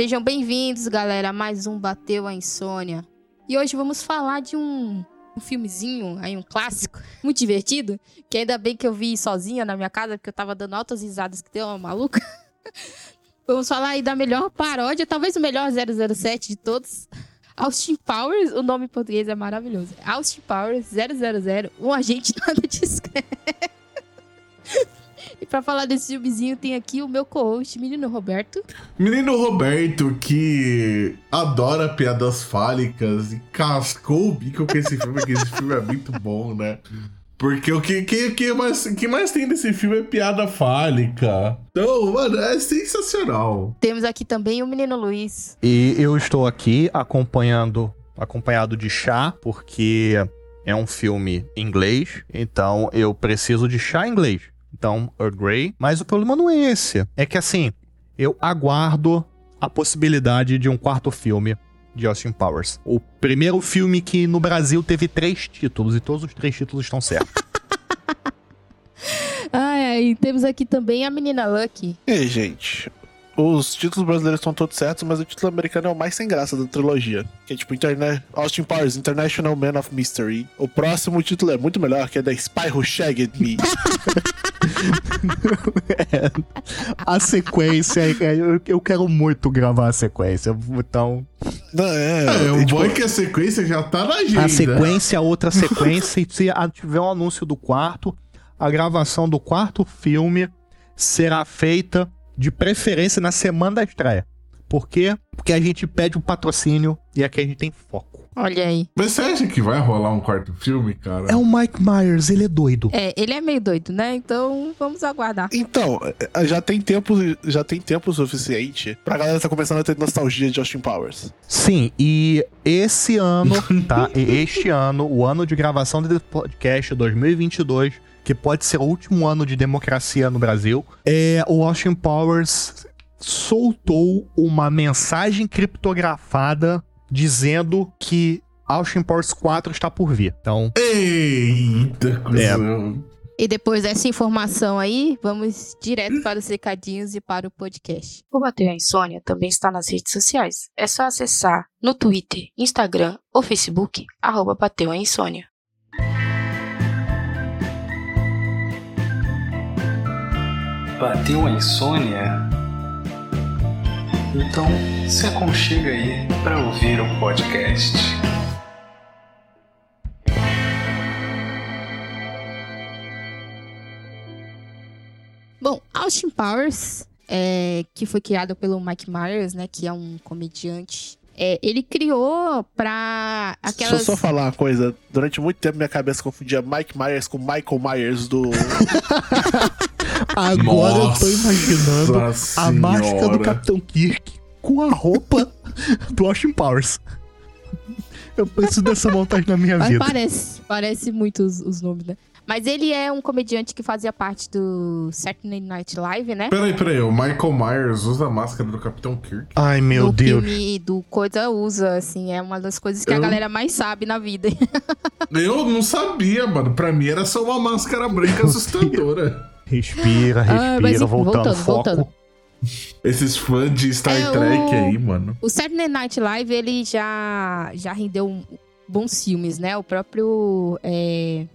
Sejam bem-vindos, galera, mais um Bateu a Insônia. E hoje vamos falar de um, um filmezinho, aí um clássico, muito divertido, que ainda bem que eu vi sozinha na minha casa, porque eu tava dando altas risadas que deu uma maluca. vamos falar aí da melhor paródia, talvez o melhor 007 de todos. Austin Powers, o nome em português é maravilhoso. Austin Powers 000, um agente nada discreto. Pra falar desse filmezinho, tem aqui o meu co-host, menino Roberto. Menino Roberto, que adora piadas fálicas e cascou o bico com esse filme, que esse filme é muito bom, né? Porque o que, que, que, mais, que mais tem nesse filme é piada fálica. Então, mano, é sensacional. Temos aqui também o menino Luiz. E eu estou aqui acompanhando, acompanhado de chá, porque é um filme inglês, então eu preciso de chá inglês. Então, Earl Grey. Mas o problema não é esse. É que assim, eu aguardo a possibilidade de um quarto filme de Austin Powers. O primeiro filme que no Brasil teve três títulos e todos os três títulos estão certos. ai, ai, temos aqui também a menina Lucky. E aí, gente? Os títulos brasileiros estão todos certos, mas o título americano é o mais sem graça da trilogia. Que é tipo Interna Austin Powers, International Man of Mystery. O próximo título é muito melhor, que é The Spy Who Shagged Me. é, a sequência, é, eu, eu quero muito gravar a sequência, então... Não, é, é, o tipo, bom é que a sequência já tá na agenda. A sequência, outra sequência, e se tiver um anúncio do quarto, a gravação do quarto filme será feita de preferência na semana da estreia. Por quê? Porque a gente pede um patrocínio e aqui a gente tem foco. Olha aí. Mas você acha que vai rolar um quarto filme, cara? É o Mike Myers, ele é doido. É, ele é meio doido, né? Então vamos aguardar. Então, é, já tem tempo, já tem tempo suficiente pra galera tá começando a ter nostalgia de Austin Powers. Sim, e esse ano, tá? este ano, o ano de gravação do podcast 2022 que pode ser o último ano de democracia no Brasil, é o Austin Powers soltou uma mensagem criptografada dizendo que Austin Powers 4 está por vir. Então. Eita, coisa. É. E depois dessa informação aí, vamos direto para os recadinhos e para o podcast. O Bateu a Insônia também está nas redes sociais. É só acessar no Twitter, Instagram ou Facebook, arroba Bateu a Insônia. Bateu a insônia? Então se aconchega aí para ouvir o podcast. Bom, Austin Powers, é, que foi criado pelo Mike Myers, né, que é um comediante é, ele criou pra aquelas... Deixa eu só falar uma coisa. Durante muito tempo minha cabeça confundia Mike Myers com Michael Myers do... Agora Nossa eu tô imaginando a máscara do Capitão Kirk com a roupa do Austin Powers. Eu preciso dessa montagem na minha Mas vida. Parece, parece muito os, os nomes, né? Mas ele é um comediante que fazia parte do Saturday Night Live, né? Peraí, peraí. O Michael Myers usa a máscara do Capitão Kirk? Ai, meu no Deus. filme do Coisa usa, assim. É uma das coisas que eu... a galera mais sabe na vida. eu não sabia, mano. Pra mim era só uma máscara branca assustadora. Respira, respira, ah, mas, voltando, voltando, foco. voltando. Esses fãs de Star é, Trek o... aí, mano. O Saturday Night Live, ele já, já rendeu bons filmes, né? O próprio... É...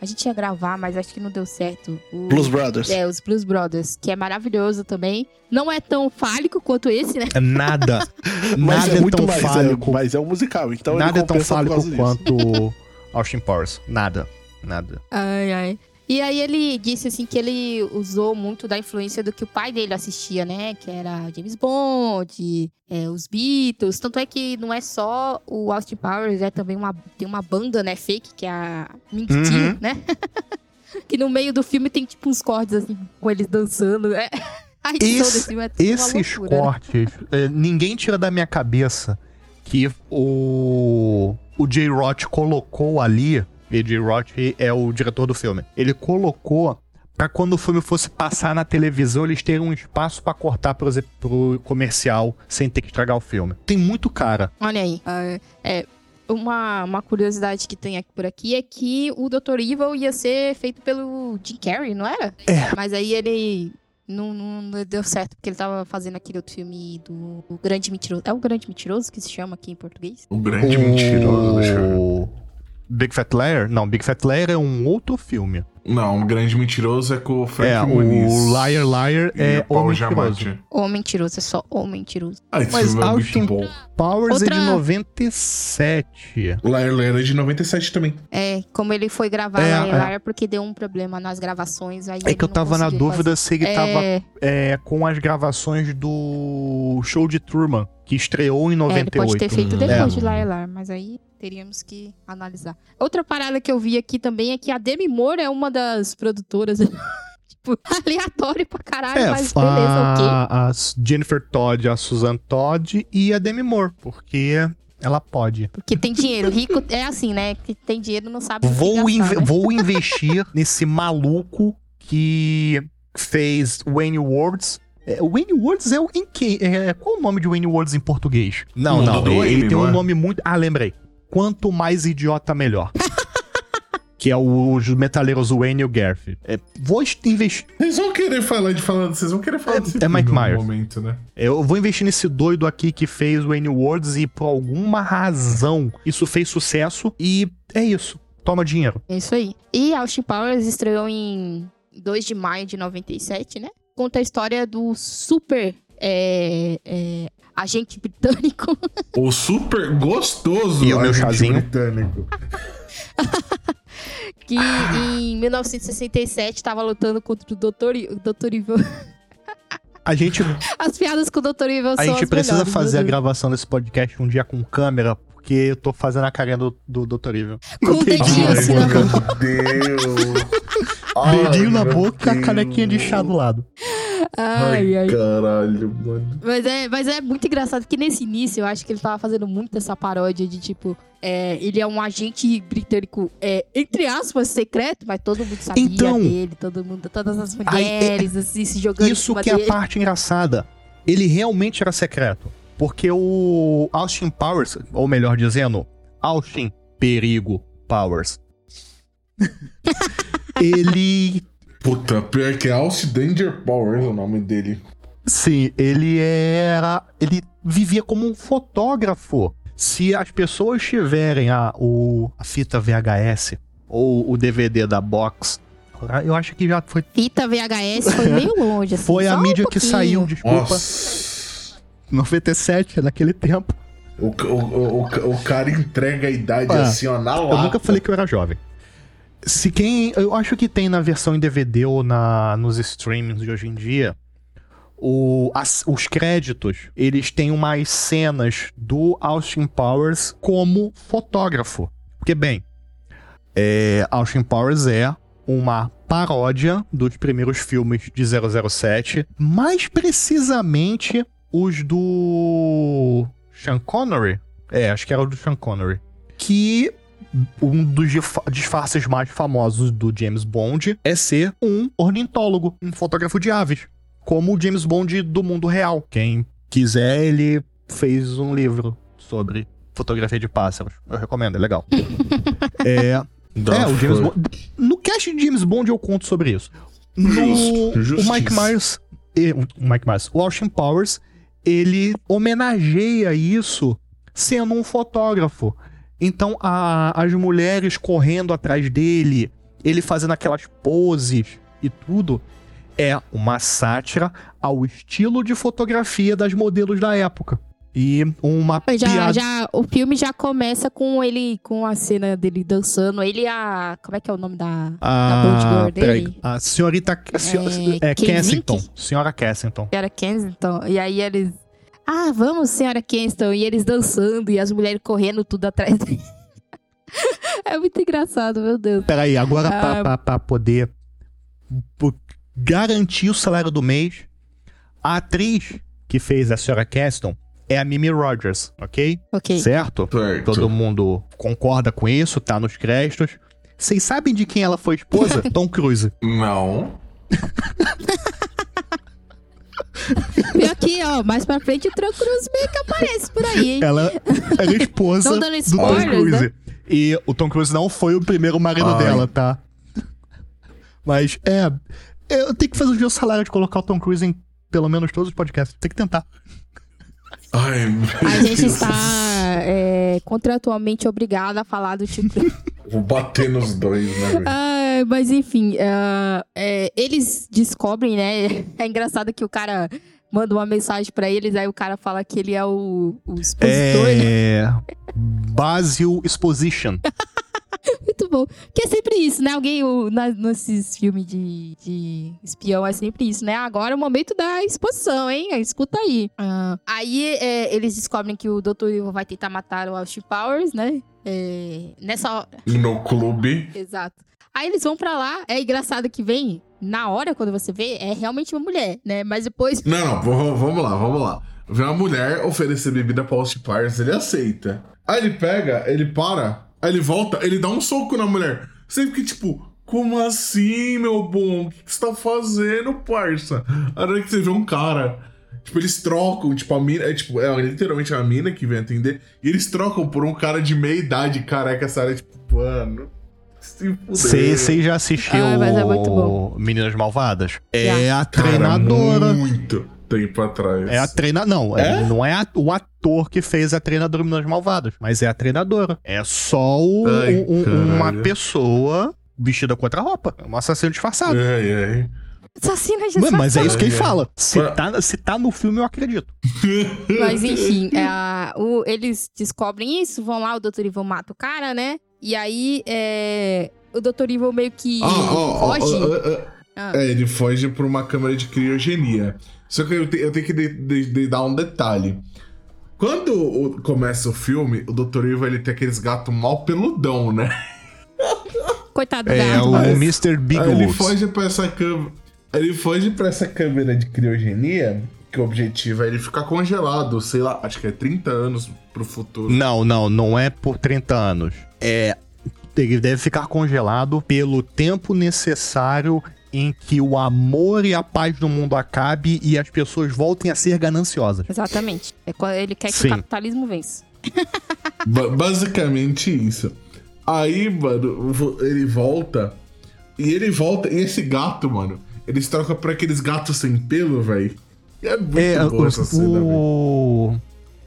A gente ia gravar, mas acho que não deu certo. O... Blues Brothers. É, os Blues Brothers, que é maravilhoso também. Não é tão fálico quanto esse, né? É nada. nada é, é tão mais, é, fálico. É, mas é um musical, então Nada é tão fálico quanto Austin Powers. Nada. Nada. Ai, ai. E aí ele disse assim que ele usou muito da influência do que o pai dele assistia, né? Que era James Bond, é, os Beatles. Tanto é que não é só o Austin Powers, é também uma, tem uma banda, né, fake, que é a Mink uhum. né? que no meio do filme tem tipo uns cortes assim, com eles dançando. É. Esse, é esses loucura, né? cortes, né? ninguém tira da minha cabeça que o, o J. Roth colocou ali A.J. Roth é o diretor do filme. Ele colocou para quando o filme fosse passar na televisão, eles terem um espaço para cortar pro, pro comercial sem ter que estragar o filme. Tem muito cara. Olha aí. Uh, é, uma, uma curiosidade que tem aqui por aqui é que o Dr. Evil ia ser feito pelo Jim Carrey, não era? É. Mas aí ele Não, não- deu certo, porque ele tava fazendo aquele outro filme do o Grande Mentiroso. É o Grande Mentiroso que se chama aqui em português? O grande mentiroso, deixa eu ver. Big Fat Liar? Não, Big Fat Liar é um outro filme. Não, o grande mentiroso é com o Frank é, Muniz. o Liar Liar e é o mentiroso. O Mentiroso, é só o Mentiroso. Ah, esse Mas filme é Austin- muito bom. Powers é Outra- de 97. O Liar Liar é de 97 também. É, como ele foi gravar É, em é. Liar porque deu um problema nas gravações. Aí É ele que eu não tava na dúvida se ele fazer. tava É, é, com as gravações do show de Truman, que estreou em é, ele 98. pode ter feito Hum. depois É. de Liar Liar, mas aí teríamos que analisar. Outra parada que eu vi aqui também é que a Demi Moore é uma das produtoras. tipo, aleatório pra caralho, É, mas beleza, ok. a, a Jennifer Todd, a Susan Todd e a Demi Moore, porque ela pode. Porque tem dinheiro. Rico é assim, né? Que tem dinheiro não sabe o que Vou, gastar, né? vou investir nesse maluco que fez Wayne Words. É, Wayne Words é o em que? É, qual o nome de Wayne Words em português? Não, Mundo não. ele tem um nome muito. Ah, lembrei. Quanto mais idiota, melhor. que é os metaleiros Wayne e o Garth. É, vou investir. Vocês vão querer falar de falar, vocês vão querer falar É- desse é Mike Myers. momento, né? Eu vou investir nesse doido aqui que fez Wayne Words e por alguma razão isso fez sucesso e é isso. Toma dinheiro. É isso aí. E Austin Powers estreou em 2 de maio de 97, né? Conta a história do super é, é, agente britânico O super gostoso E o meu agente chazinho? britânico. que em 1967 tava lutando contra o Dr. I- Dr. Evil. A gente, As piadas com o Dr. Evil a são gente as precisa melhores, fazer a gravação desse podcast um dia com câmera, porque eu tô fazendo a carinha do, do Dr. Evil. Com o dedinho assim na meu. Deus. Ai, Dedinho na boca e a Deus. canequinha de chá do lado. Ai, ai. Caralho, mano. Mas é, mas é muito engraçado que nesse início eu acho que ele tava fazendo muito essa paródia de tipo, é, ele é um agente britânico, é, entre aspas, secreto, mas todo mundo sabia Então- dele, todo mundo, todas as Aí, é- mulheres, assim, se jogando Isso que é a dele. parte engraçada. Ele realmente era secreto. Porque o Austin Powers, ou melhor dizendo, Austin Perigo Powers. ele Puta, pior que é Alce Danger Powers é o nome dele. Sim, ele era. Ele vivia como um fotógrafo. Se as pessoas tiverem a, o, a fita VHS ou o DVD da box, eu acho que já foi. Fita VHS foi meio longe, assim. Foi a só um mídia que saiu, desculpa. Nossa. 97, naquele tempo. O, o, o, o- cara entrega a idade Ah, assim, ó, na Eu lata. nunca falei que eu era jovem. Se quem. Eu acho que tem na versão em DVD ou na, nos streamings de hoje em dia. O, as- os créditos, eles têm umas cenas do Austin Powers como fotógrafo. Porque, bem, é, Austin Powers é uma paródia dos primeiros filmes de 007, mais precisamente os do Sean Connery. É, acho que era o do Sean Connery. Que um dos disfarces mais famosos do James Bond é ser um ornitólogo, um fotógrafo de aves, como o James Bond do mundo real. Quem quiser, ele fez um livro sobre fotografia de pássaros. Eu recomendo, é legal. é, é, o James. Bond. No cast de James Bond eu conto sobre isso. No, Justo, o. Mike Myers. e- O Mike Myers. O Austin Powers, ele homenageia isso sendo um fotógrafo. Então, a- as mulheres correndo atrás dele, ele fazendo aquelas poses e tudo, é uma sátira ao estilo de fotografia das modelos da época. E uma Já, piada. já, o filme já começa com ele, com a cena dele dançando. Ele e a. Como é que é o nome da. da Ah, Girl peraí. dele? A senhorita. A senhora, É, é, Kensington? Kensington. Senhora Kensington. Era Kensington. E aí eles. Ah, vamos, senhora Kensington. E eles dançando e as mulheres correndo tudo atrás dele. é muito engraçado, meu Deus. Peraí, agora pra, Ah. pra, pra poder po- garantir o salário do mês, a atriz que fez a senhora Kensington é a Mimi Rogers, ok? Ok. Certo? Certo. Todo mundo concorda com isso, tá nos créditos. Vocês sabem de quem ela foi esposa? Tom Cruise. Não. Pior que, ó, mais pra frente o Tom Cruise meio que aparece por aí, hein? Ela era esposa Não dando do Tom spoilers, Cruise. né? E o Tom Cruise não foi o primeiro marido Ai. dela, tá? Mas é. Eu tenho que fazer o dia salário de colocar o Tom Cruise em pelo menos todos os podcasts. Tem que tentar. Ai, meu A gente Deus. está é, contratualmente obrigado a falar do tipo. Vou bater nos dois, né? Ah, mas enfim, ah, é, eles descobrem, né? É engraçado que o cara manda uma mensagem pra eles, aí o cara fala que ele é o, o expositor, né? É. Basil Exposition. Muito bom. Que é sempre isso, né? Alguém, o, na- nesses filmes de, de espião, é sempre isso, né? Agora é o momento da exposição, hein? Escuta aí. Ah, aí é, eles descobrem que o Dr. Evil vai tentar matar o Austin Powers, né? É, nessa hora. No clube. Exato. Aí eles vão pra lá, é engraçado que vem, na hora, quando você vê, é realmente uma mulher, né? Mas depois. Não, não, vamos lá, vamos lá. Vê uma mulher oferecer bebida pra Austin Powers, ele aceita. Aí ele pega, ele para, aí ele volta, ele dá um soco na mulher. Você fica tipo, como assim, meu bom? O que, que você tá fazendo, parça? A hora que você vê um cara. Tipo, eles trocam, tipo, a mina. É, tipo, é literalmente a mina que vem atender. E eles trocam por um cara de meia idade, careca, essa área, tipo, mano. Você já assistiu Ah, é. Meninas Malvadas? É a Cara, treinadora. Muito tempo atrás. É a treina... Não, É? não é a- o ator que fez a treinadora Meninas Malvadas, mas é a treinadora. É só o- Ai, um- uma pessoa vestida com outra roupa. É um assassino disfarçado. Ai, ai. Assassina de Mano, mas é isso que ele É. fala. Se Mas- tá, se tá no filme, eu acredito. Mas enfim, é, o- eles descobrem isso, vão lá, o Dr. Evil mata o cara, né? E aí, é, o Dr. Evil meio que Ah, ó, ó, foge. ó. Ah. É, ele foge por uma câmera de criogenia. Só que eu, te- eu tenho que de- de- de dar um detalhe. Quando o- começa o filme, o Dr. Evil ele tem aqueles gatos mal peludão, né? Coitado do É gato. o mas- Mr. Aí ele foge pra essa câmera. Ele foge pra essa câmera de criogenia, que o objetivo é ele ficar congelado, sei lá, acho que é 30 anos pro futuro. Não, não, não é por 30 anos. É. Ele deve ficar congelado pelo tempo necessário em que o amor e a paz no mundo acabe e as pessoas voltem a ser gananciosas. Exatamente. É quando ele quer que Sim. o capitalismo vença. Ba- basicamente isso. Aí, mano, ele volta. E ele volta. E esse gato, mano, eles trocam por aqueles gatos sem pelo, velho. É muito É, boa o, essa cena, o,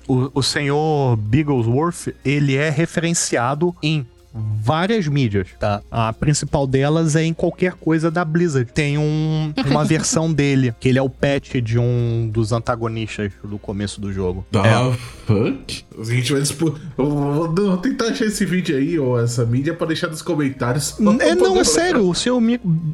o, o senhor Bigglesworth, ele é referenciado em várias mídias, tá? A principal delas é em qualquer coisa da Blizzard. Tem um, uma versão dele, que ele é o pet de um dos antagonistas do começo do jogo. Da É. fuck? A gente vai disputar. Vou, tentar achar esse vídeo aí, ou essa mídia, pra deixar nos comentários. É, não, é sério. O senhor,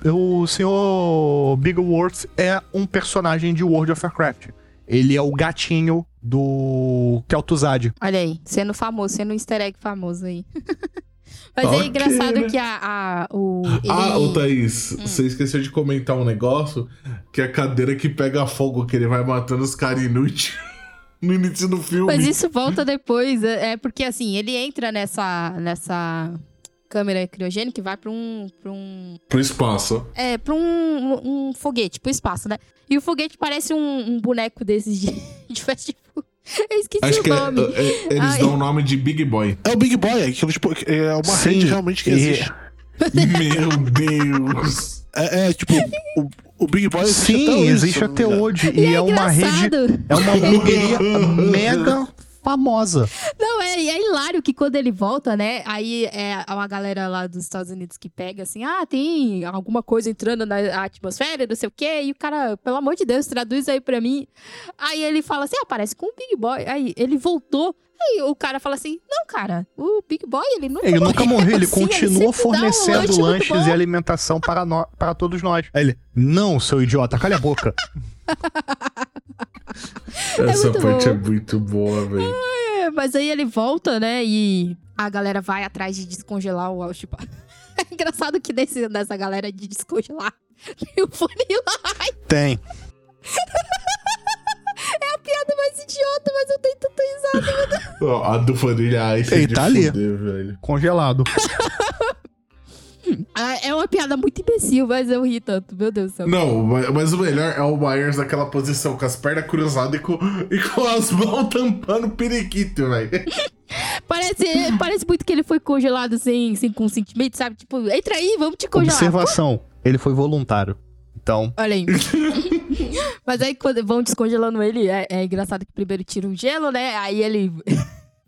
o senhor Bigglesworth é um personagem de World of Warcraft. Ele é o gatinho do Kel'Thuzad. Olha aí, sendo famoso, sendo um easter egg famoso aí. Mas Ok, é engraçado né? que a, a- o. Ah, ele- ô Thaís, você esqueceu de comentar um negócio que é a cadeira que pega fogo, que ele vai matando os caras inúteis no início do filme. Mas isso volta depois. É é porque assim, ele entra nessa, nessa câmera criogênica e vai pra um. Pra um Pro espaço. é, pra um, um foguete, pro espaço, né? E o foguete parece um, um boneco desses de, de fast food. Eu esqueci Acho o que é, nome. é- eles Ai. dão o nome de Big Boy. É o Big Boy, aquilo, tipo, é uma Sim, rede realmente que existe. Meu Deus! É, é, tipo, o, o Big Boy existe Sim, até hoje. existe até hoje. E E, é é uma rede. É uma hamburgueria mega famosa. Não, é, é hilário que quando ele volta, né? Aí é uma galera lá dos Estados Unidos que pega assim, ah, tem alguma coisa entrando na atmosfera, não sei o quê. E o cara, pelo amor de Deus, traduz aí pra mim. Aí ele fala assim, ah, parece com o Big Boy. Aí ele voltou. Aí o cara fala assim, não, cara, o Big Boy, ele nunca Ele nunca morreu, ele Sim, continua sempre dá um fornecendo lanche lanches e alimentação para, nó- para todos nós. Aí ele, não, seu idiota, calha a boca. Essa muito parte bom. é muito boa, velho. É, mas aí ele volta, né? E a galera vai atrás de descongelar o Alchipa. É engraçado que desse, dessa galera de descongelar tem o Funilai. Tem. É a piada mais idiota, mas eu tenho tanta risada. Ó, a do Família Ice Ele é tá ali. fuder, velho. Congelado. Ah, É uma piada muito imbecil, mas eu ri tanto. Meu Deus do céu. Não, mas o melhor é o Myers naquela posição, com as pernas cruzadas e com, e com as mãos tampando o periquito, velho. Parece, parece muito que ele foi congelado sem, sem consentimento, sabe? Tipo, entra aí, vamos te congelar. Observação. Ele foi voluntário. Então, Olha aí. Mas aí quando vão descongelando ele, é, é engraçado que primeiro tira o gelo, né? Aí ele.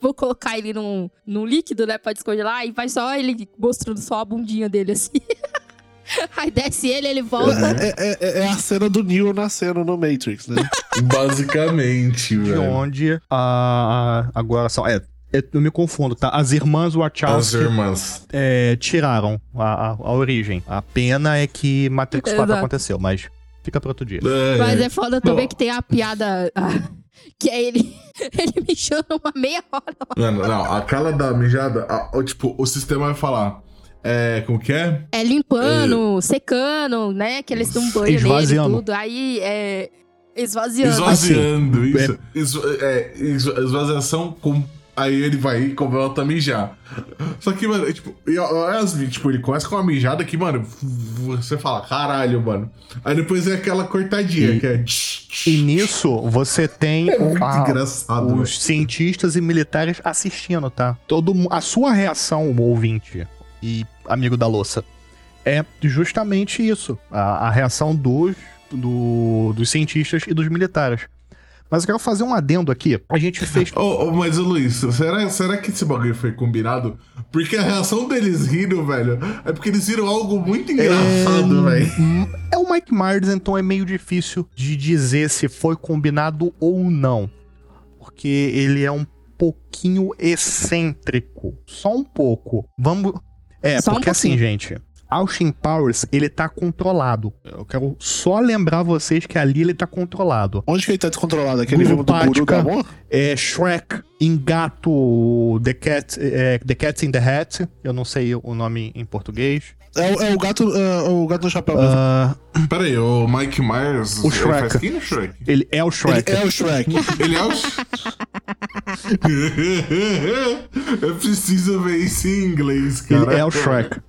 Vou colocar ele num, num líquido, né? Pra descongelar. E vai só ele mostrando só a bundinha dele assim. aí desce ele, ele volta. É, é- é- é a cena do Neo nascendo no Matrix, né? Basicamente, de velho. onde a, a- agora são. É, eu eu me confundo, tá? As irmãs As Wachowski irmãs. é, tiraram a, a, a origem. A pena é que Matrix 4 Exato. aconteceu, mas fica pra outro dia. É, Mas é foda também Bom. que tem a piada. ah, que é ele. Ele mijou numa meia hora. Mano, não, aquela da mijada, a- o- tipo, o sistema vai falar. É, como que é? É limpando, secando, né? Que eles dão banho nele e Esvaziando. tudo. Aí é. Esvaziando. Esvaziando, isso. Esva- é, esva- esvaziação com. Aí ele vai e começa a mijar. Só que, mano, é, tipo, e, ó, as- tipo, ele começa com uma mijada que, mano, você fala, caralho, mano. Aí depois é aquela cortadinha, E- que é. E nisso você tem É o- a- os cientistas e militares assistindo, tá? Todo, a sua reação, o ouvinte e amigo da louça, é justamente isso. A, a reação dos, do- dos cientistas e dos militares. Mas eu quero fazer um adendo aqui. A gente fez. Ô, ô, mas, Luiz, será, será que esse bagulho foi combinado? Porque a reação deles rindo, velho, é porque eles viram algo muito engraçado, velho. É o Mike Myers, então é meio difícil de dizer se foi combinado ou não. Porque ele é um pouquinho excêntrico. Só um pouco. Vamos. É, Só um porque assim, pouquinho. gente. Austin Powers, ele tá controlado. Eu quero só lembrar vocês que ali ele tá controlado. Onde que ele tá descontrolado? Aquele filme do Guru Burupática. Amor? É Shrek, Engato, The Cat, é, The Cat in the Hat. Eu não sei o nome em português. É, o- é o gato, é, o gato no chapéu mesmo. Ah, Pera aí, o Mike Myers. O ele Shrek. Faz quem no Shrek? ele é o Shrek. Ele é o Shrek. Ele é o. Eu preciso ver isso em inglês, cara. Ele é o Shrek.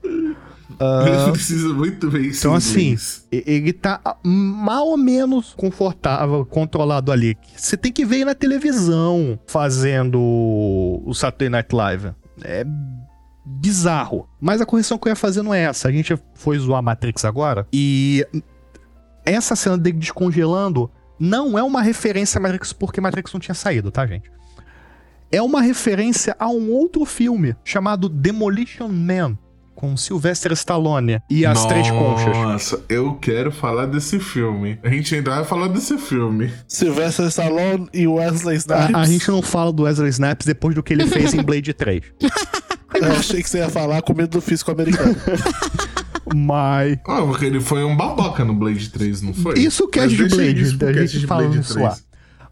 Eu preciso muito isso Então, assim, ele tá ah, mal ou menos confortável, controlado ali. Você tem que ver ele na televisão fazendo o Saturday Night Live. É bizarro. Mas a correção que eu ia fazer não é essa. A gente foi zoar Matrix agora e essa cena dele descongelando não é uma referência a Matrix porque Matrix não tinha saído, tá, gente? É uma referência a um outro filme chamado Demolition Man, com Sylvester Stallone e as Três Conchas. Nossa, eu quero falar desse filme. A gente ainda vai falar desse filme. Sylvester Stallone e Wesley Snipes. A, a gente não fala do Wesley Snipes depois do que ele fez em Blade 3. Eu achei que você ia falar com medo do físico americano. Mas. Ah, porque ele foi um babaca no Blade 3, não foi? Isso que é de Blade, isso a gente de fala Blade isso lá.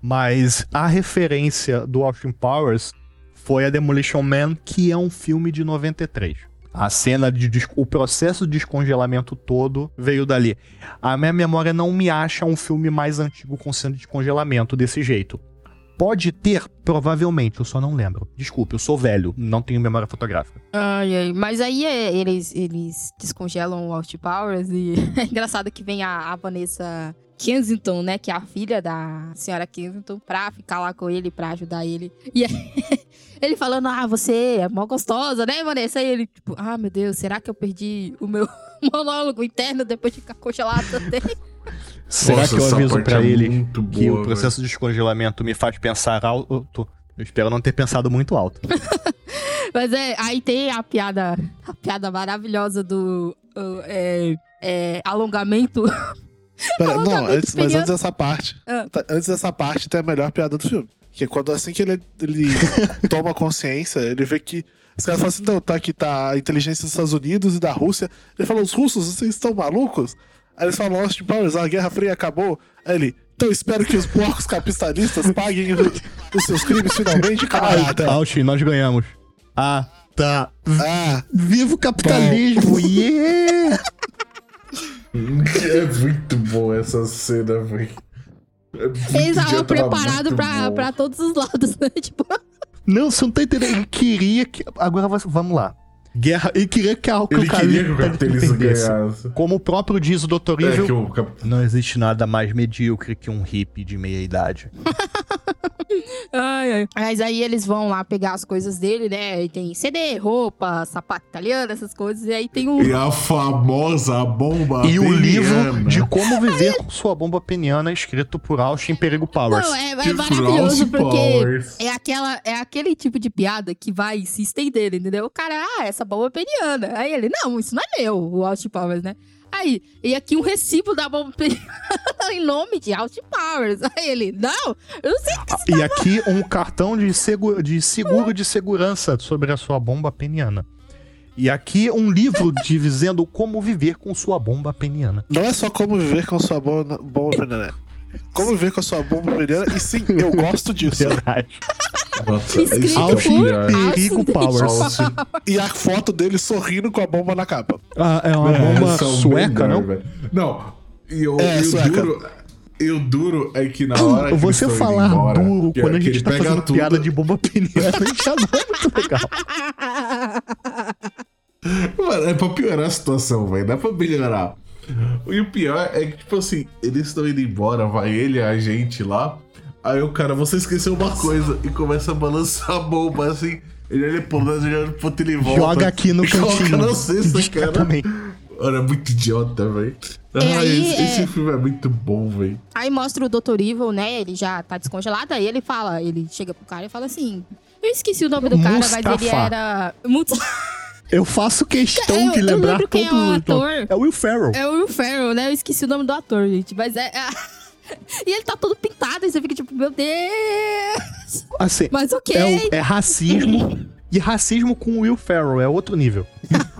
Mas a referência do Austin Powers foi a Demolition Man, que é um filme de 93. A cena de o processo de descongelamento todo veio dali. A minha memória não me acha um filme mais antigo com cena de descongelamento desse jeito. Pode ter, provavelmente, eu só não lembro. Desculpe, eu sou velho, não tenho memória fotográfica. Ai, ai. Mas aí é, eles, eles descongelam o Austin Powers e é engraçado que vem a, a Vanessa Kensington, né? Que é a filha da senhora Kensington, pra ficar lá com ele, pra ajudar ele. E aí, ele falando, ah, você é mó gostosa, né, Vanessa? E ele, tipo, ah, meu Deus, será que eu perdi o meu monólogo interno depois de ficar congelado também? Será Nossa, que eu aviso pra é ele muito que boa, o processo de descongelamento me faz pensar alto? Eu espero não ter pensado muito alto. Mas é, aí tem a piada, a piada maravilhosa do uh, é, é, alongamento. Pera, não, Alongamento antes, mas antes dessa parte. Ah. tá- Antes dessa parte tem a melhor piada do filme. Que é quando assim que ele, ele toma consciência, ele vê que. Os caras falam assim, não, tá aqui tá a inteligência dos Estados Unidos e da Rússia. Ele fala, os russos, vocês estão malucos? Aí eles falam, Austin Powers, a Guerra Fria acabou. Aí ele, então espero que os porcos capitalistas paguem o- os seus crimes finalmente, camarada. Austin, nós ganhamos. Ah, tá. Ah, Viva o capitalismo! Yeah! É muito boa essa cena, velho. É muito- Eles estavam já tava preparados muito pra, bom. pra todos os lados, né? Tipo, Não, você não tá entendendo. Ele queria que. Agora vamos lá. Guerra. Ele queria que, a, Ele queria que o capitalismo ganhasse. Como o próprio diz o Dr. É Evil, que o cap- não existe nada mais medíocre que um hippie de meia idade. Ai, ai. Mas aí eles vão lá pegar as coisas dele, né? E tem CD, roupa, sapato italiano, essas coisas. E aí tem um. E a famosa bomba E o peniana. livro de como viver com sua bomba peniana, escrito por Austin Perigo Powers. Não, é, é maravilhoso, porque Powers. é, aquela, é aquele tipo de piada que vai se estender, entendeu? O cara, ah, essa bomba peniana. Aí ele, não, isso não é meu, o Austin Powers, né? Aí, e aqui um recibo da bomba peniana em nome de Austin Powers. Aí ele, não, eu não sei o que E aqui um cartão de seguro, de seguro de segurança sobre a sua bomba peniana. E aqui um livro dizendo como viver com sua bomba peniana. Não é só como viver com sua bomba, bomba venena. Como viver com a sua bomba venena. E sim, eu gosto disso. Verdade. Nossa, Escrito é por. Perigo Powers. E a foto dele sorrindo com a bomba na capa. Ah, é uma É, bomba sueca, melhor, não? velho. Não, e eu, É, e o sueca. duro. E o duro é que na hora que Você falar embora, duro que- quando a gente tá fazendo tudo- piada de bomba peniana já não é muito legal. Mano, é pra piorar a situação, velho. É pra melhorar. E o pior é que, tipo assim, eles estão indo embora, vai ele e a gente lá. Aí o cara, você esqueceu uma coisa e começa a balançar a bomba assim. Ele olha pro lado, ele olha pro outro, ele volta. Joga aqui no e cantinho. na cesta, cara. Discretamente. Olha, é muito idiota, velho. É, Ah, aí, esse, é- esse filme é muito bom, velho. Aí mostra o Dr. Evil, né? Ele já tá descongelado. Aí ele fala, ele chega pro cara e fala assim: Eu esqueci o nome do cara, mas ele Mustafa. era. Muito... Eu faço questão Eu- de eu lembrar lembro quem é o ator. É o Will Ferrell. É o Will Ferrell, né? Eu esqueci o nome do ator, gente. Mas é. é- E ele tá todo pintado, e você fica tipo, meu Deus! Assim, Mas ok. é, o- é racismo. E racismo com o Will Ferrell é outro nível.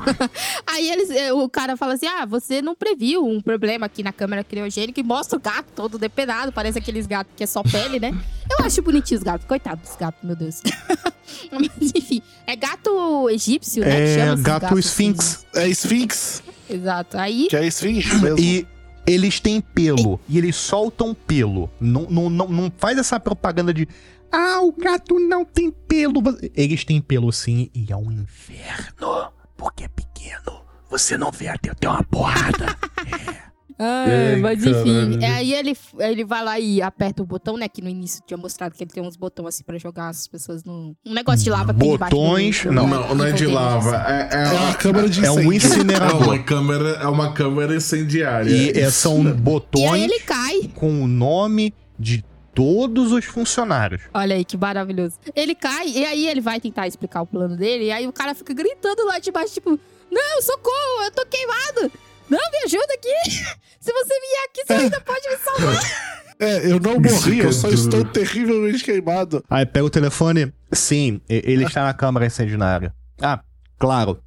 Aí eles, eh, o cara fala assim: Ah, você não previu um problema aqui na câmera criogênica e mostra o gato todo depenado. Parece aqueles gatos que é só pele, né? Eu acho bonitinho os gatos. Coitado dos gatos, meu Deus. Mas enfim, é gato egípcio, né? É esses gato gatos, Sphinx. É Sphinx, assim. Exato. Aí. que é esfinge mesmo. E eles têm pelo. E eles soltam pelo. Não, não, não, não faz essa propaganda de. Ah, o gato não tem pelo. Eles têm pelo sim. E é um inferno. Porque é pequeno. Você não vê até ter uma porrada. Ai, Ai, mas enfim, é, aí ele, ele vai lá e aperta o botão, né? Que no início tinha mostrado que ele tem uns botões assim pra jogar as pessoas no. Um negócio de lava Botões, do- não. Não, não é de lava. É, é, É uma câmera de É um incêndio. é incinerador. uma câmera, é uma câmera incendiária. E é, são E aí botões ele cai. com o nome de todos os funcionários. Olha aí, que maravilhoso. Ele cai, e aí ele vai tentar explicar o plano dele, e aí o cara fica gritando lá de baixo, tipo, não, socorro, eu tô queimado. Não, me ajuda aqui. Se você vier aqui, você ainda pode me salvar. É, eu não morri, eu só estou terrivelmente queimado. Aí pega o telefone. Sim, ele está na câmara incendiária. Ah, claro.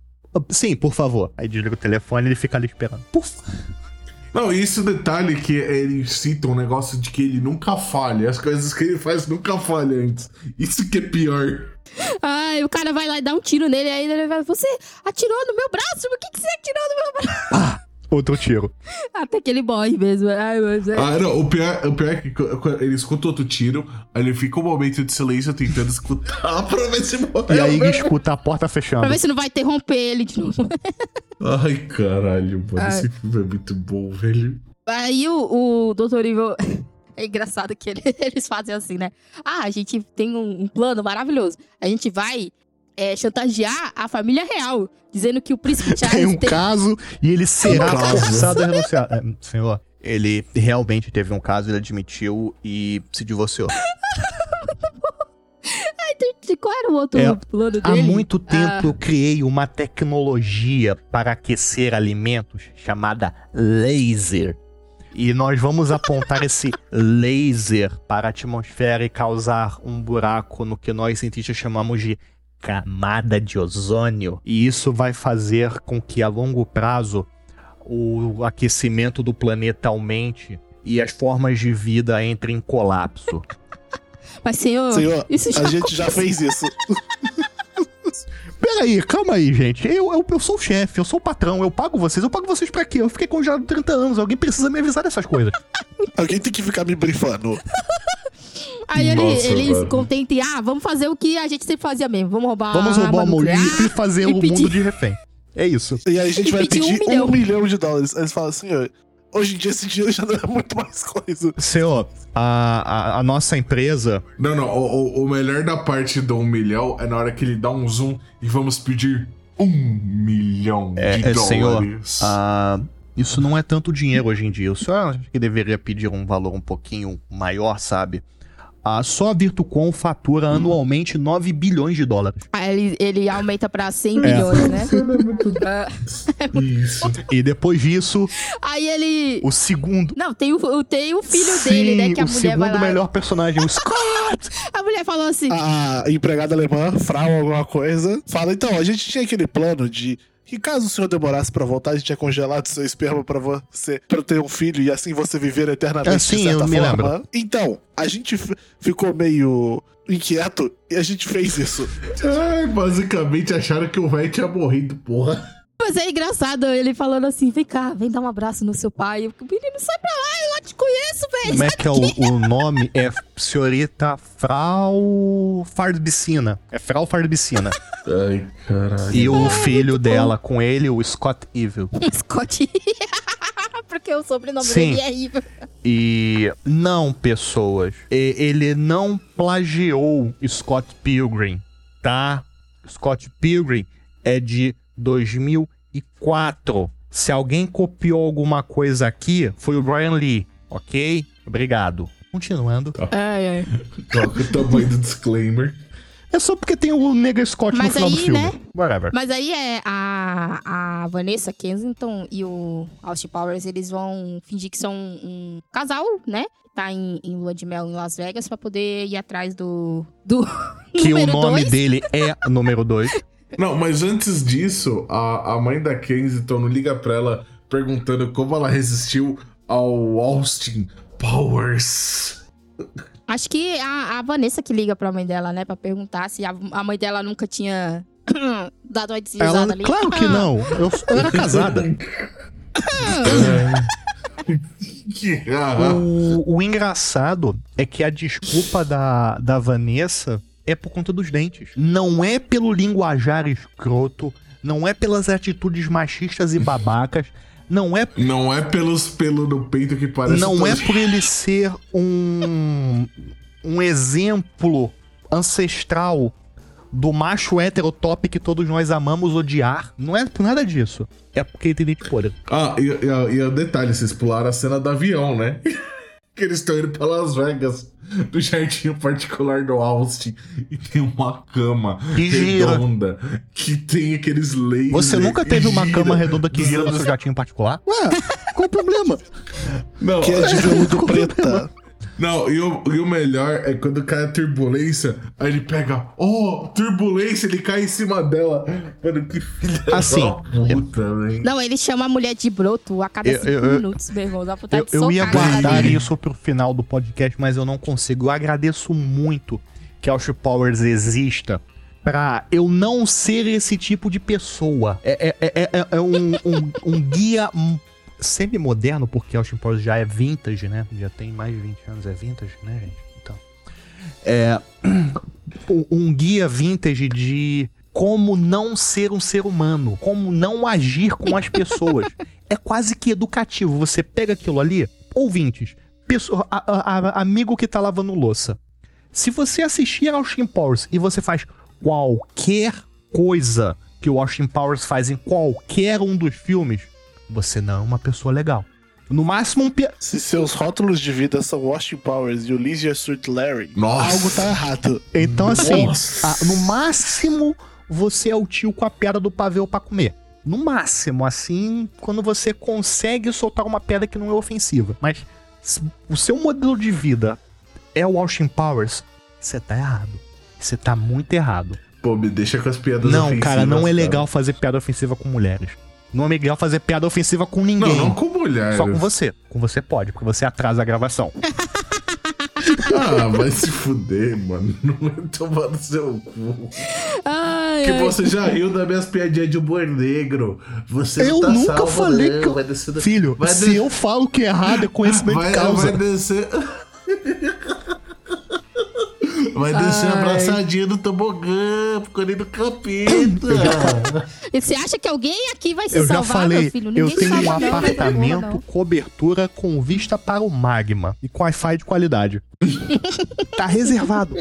Sim, por favor. Aí desliga o telefone e ele fica ali esperando. Por fa- Não, e esse detalhe que ele cita um negócio de que ele nunca falha. As coisas que ele faz nunca falham antes. Isso que é pior. Ai, o cara vai lá e dá um tiro nele, aí ele vai, você atirou no meu braço, por que, que você atirou no meu braço? Outro tiro. Até que ele morre mesmo. Ai, mas é... Ah, não, o pior, o pior é que ele escuta outro tiro, aí ele fica um momento de silêncio tentando escutar pra ver se morreu. E aí ele escuta a porta Pra fechando. ver se não vai interromper ele de novo. Ai, caralho, mano. Ai. Esse filme é muito bom, velho. Aí o, o Dr. Evil. É engraçado que ele- eles fazem assim, né? Ah, a gente tem um, um plano maravilhoso. A gente vai é, chantagear a família real, dizendo que o príncipe Tem Charles um tem. caso e ele será forçado a renunciar. É, senhor, ele realmente teve um caso, ele admitiu e se divorciou. Qual era o outro É, plano Há dele? muito tempo Ah. eu criei uma tecnologia para aquecer alimentos chamada laser. E nós vamos apontar esse laser para a atmosfera e causar um buraco no que nós cientistas chamamos de camada de ozônio. E isso vai fazer com que a longo prazo o aquecimento do planeta aumente e as formas de vida entrem em colapso. Mas, senhor, Senhor, isso já a gente já fez isso. Peraí, calma aí, gente. Eu, eu, eu sou o chefe, eu sou o patrão, eu pago vocês. Eu pago vocês pra quê? Eu fiquei congelado 30 anos. Alguém precisa me avisar dessas coisas. Alguém tem que ficar me brifando. Aí ele, Nossa, eles velho. contentem, ah, vamos fazer o que a gente sempre fazia mesmo. Vamos roubar Vamos roubar uma mulher e fazer e o pedir- mundo de refém. É isso. E aí a gente E vai pedir um pedir um milhão. milhão. de dólares. Aí eles falam, senhor, hoje em dia esse dinheiro já não é muito mais coisa. Senhor, a, a, a nossa empresa. Não, não, o, o- melhor da parte do um milhão é na hora que ele dá um zoom e vamos pedir um milhão de É, é, senhor, dólares. ah, isso não é tanto dinheiro hoje em dia. O senhor acha que deveria pedir um valor um pouquinho maior, sabe? Ah, só a Virtucom fatura anualmente 9 bilhões de dólares. Aí ele, ele aumenta pra 100 bilhões, né? Ah, Isso. E depois disso, Aí ele. o segundo. Não, tem o, tem o filho Sim, dele, né? Que a o mulher segundo vai lá. melhor personagem, o Scott. A mulher falou assim: A empregada alemã, Frau alguma coisa, fala: então, a gente tinha aquele plano de. Que caso o senhor demorasse pra voltar, a gente tinha congelado seu esperma pra você pra ter um filho e assim você viver eternamente É, sim, de certa eu me forma. lembro. Então, a gente ficou meio inquieto e a gente fez isso. Ai, basicamente acharam que o velho tinha morrido, porra. Mas é engraçado ele falando assim: vem cá, vem dar um abraço no seu pai. O menino sai pra lá, eu lá te conheço, velho. Como é que é o, o nome? É senhorita Frau Farbicina. É Frau Farbicina. Ai, caralho. E o filho dela com ele, o Scott Evil. Scott. Porque o sobrenome Sim. dele é Ivo. E não, pessoas, e- ele não plagiou Scott Pilgrim, tá? Scott Pilgrim é de 2004. Se alguém copiou alguma coisa aqui, foi o Brian Lee, ok? Obrigado. Continuando. Ai, ai. Toca o tamanho do disclaimer. É só porque tem o Nega Scott no Mas final do aí, filme. né? Whatever. Mas aí é a, a Vanessa Kensington e o Austin Powers, eles vão fingir que são um casal, né? Tá em, em lua de mel em Las Vegas pra poder ir atrás do. do Que o nome dois. dele é número 2. Não, mas antes disso, a, a mãe da Kensington liga pra ela perguntando como ela resistiu ao Austin Powers. Acho que a, a Vanessa que liga pra mãe dela, né? Pra perguntar se a, a mãe dela nunca tinha dado uma deslizada Ela, ali. claro que não. Eu, eu era casada. O, o engraçado é que a desculpa da, da Vanessa é por conta dos dentes. Não é pelo linguajar escroto, não é pelas atitudes machistas e babacas, não é, Não é pelos pelos no peito que parece. não todo- é por ele ser um, um exemplo ancestral do macho hétero top que todos nós amamos odiar. Não é por nada disso. É porque ele tem dente podre. Ah, e, e, e o detalhe, vocês pularam a cena do avião, né? que eles estão indo pra Las Vegas, do jardim particular do Austin, e tem uma cama Que gira. redonda, que tem aqueles lasers. Você nunca teve uma gira. cama redonda que gira no seu jatinho particular? Ué, qual o problema? Não, Que é de veludo preta. Não e, o, e o melhor é quando cai a turbulência, aí ele pega, oh, turbulência, ele cai em cima dela. Mano, que filha Assim, da puta, velho. Não, ele chama a mulher de broto a cada Eu- cinco eu- eu- minutos, meu irmão. Dá vontade Eu, de eu ia guardar isso pro final do podcast, mas eu não consigo. Eu agradeço muito que Austin Powers exista pra eu não ser esse tipo de pessoa. É, é- é- é- é um, um- um guia semi-moderno, porque Austin Powers já é vintage, né? Já tem mais de 20 anos, é vintage, né, gente? Então. É. um- guia vintage de como não ser um ser humano, como não agir com as pessoas. é quase que educativo. Você pega aquilo ali, ouvintes, pessoa, a- a- a- amigo que tá lavando louça. Se você assistir ao Austin Powers e você faz qualquer coisa que o Austin Powers faz em qualquer um dos filmes, você não é uma pessoa legal. No máximo um pia... Se seus rótulos de vida são Austin Powers e Ulysses Street Larry, Nossa. algo tá errado. Então, assim, ah, no máximo, você é o tio com a pedra do pavê pra comer. No máximo, assim, quando você consegue soltar uma pedra que não é ofensiva. Mas se o seu modelo de vida é o Austin Powers, você tá errado. Você tá muito errado. Pô, me deixa com as piadas não, ofensivas, cara, não é cara. legal fazer piada ofensiva com mulheres. Não é legal fazer piada ofensiva com ninguém. Não, não com mulher. Só com você. Com você pode, porque você atrasa a gravação. Ah, vai se fuder, mano. Não vai tomar no seu cu. Ai, Que ai. você já riu das minhas piadinhas de humor negro. Você Eu tá nunca salvo, falei não. que eu... Vai descer da- Filho, vai se des- eu falo que é errado, é conhecimento vai, de causa. vai descer. Vai descer Ai. abraçadinha no tobogã, ficando do capeta. E você acha que alguém aqui vai se Eu já salvar, falei, meu filho? eu Ninguém tenho um não, apartamento, não. cobertura com vista para o magma e com Wi-Fi de qualidade. tá reservado.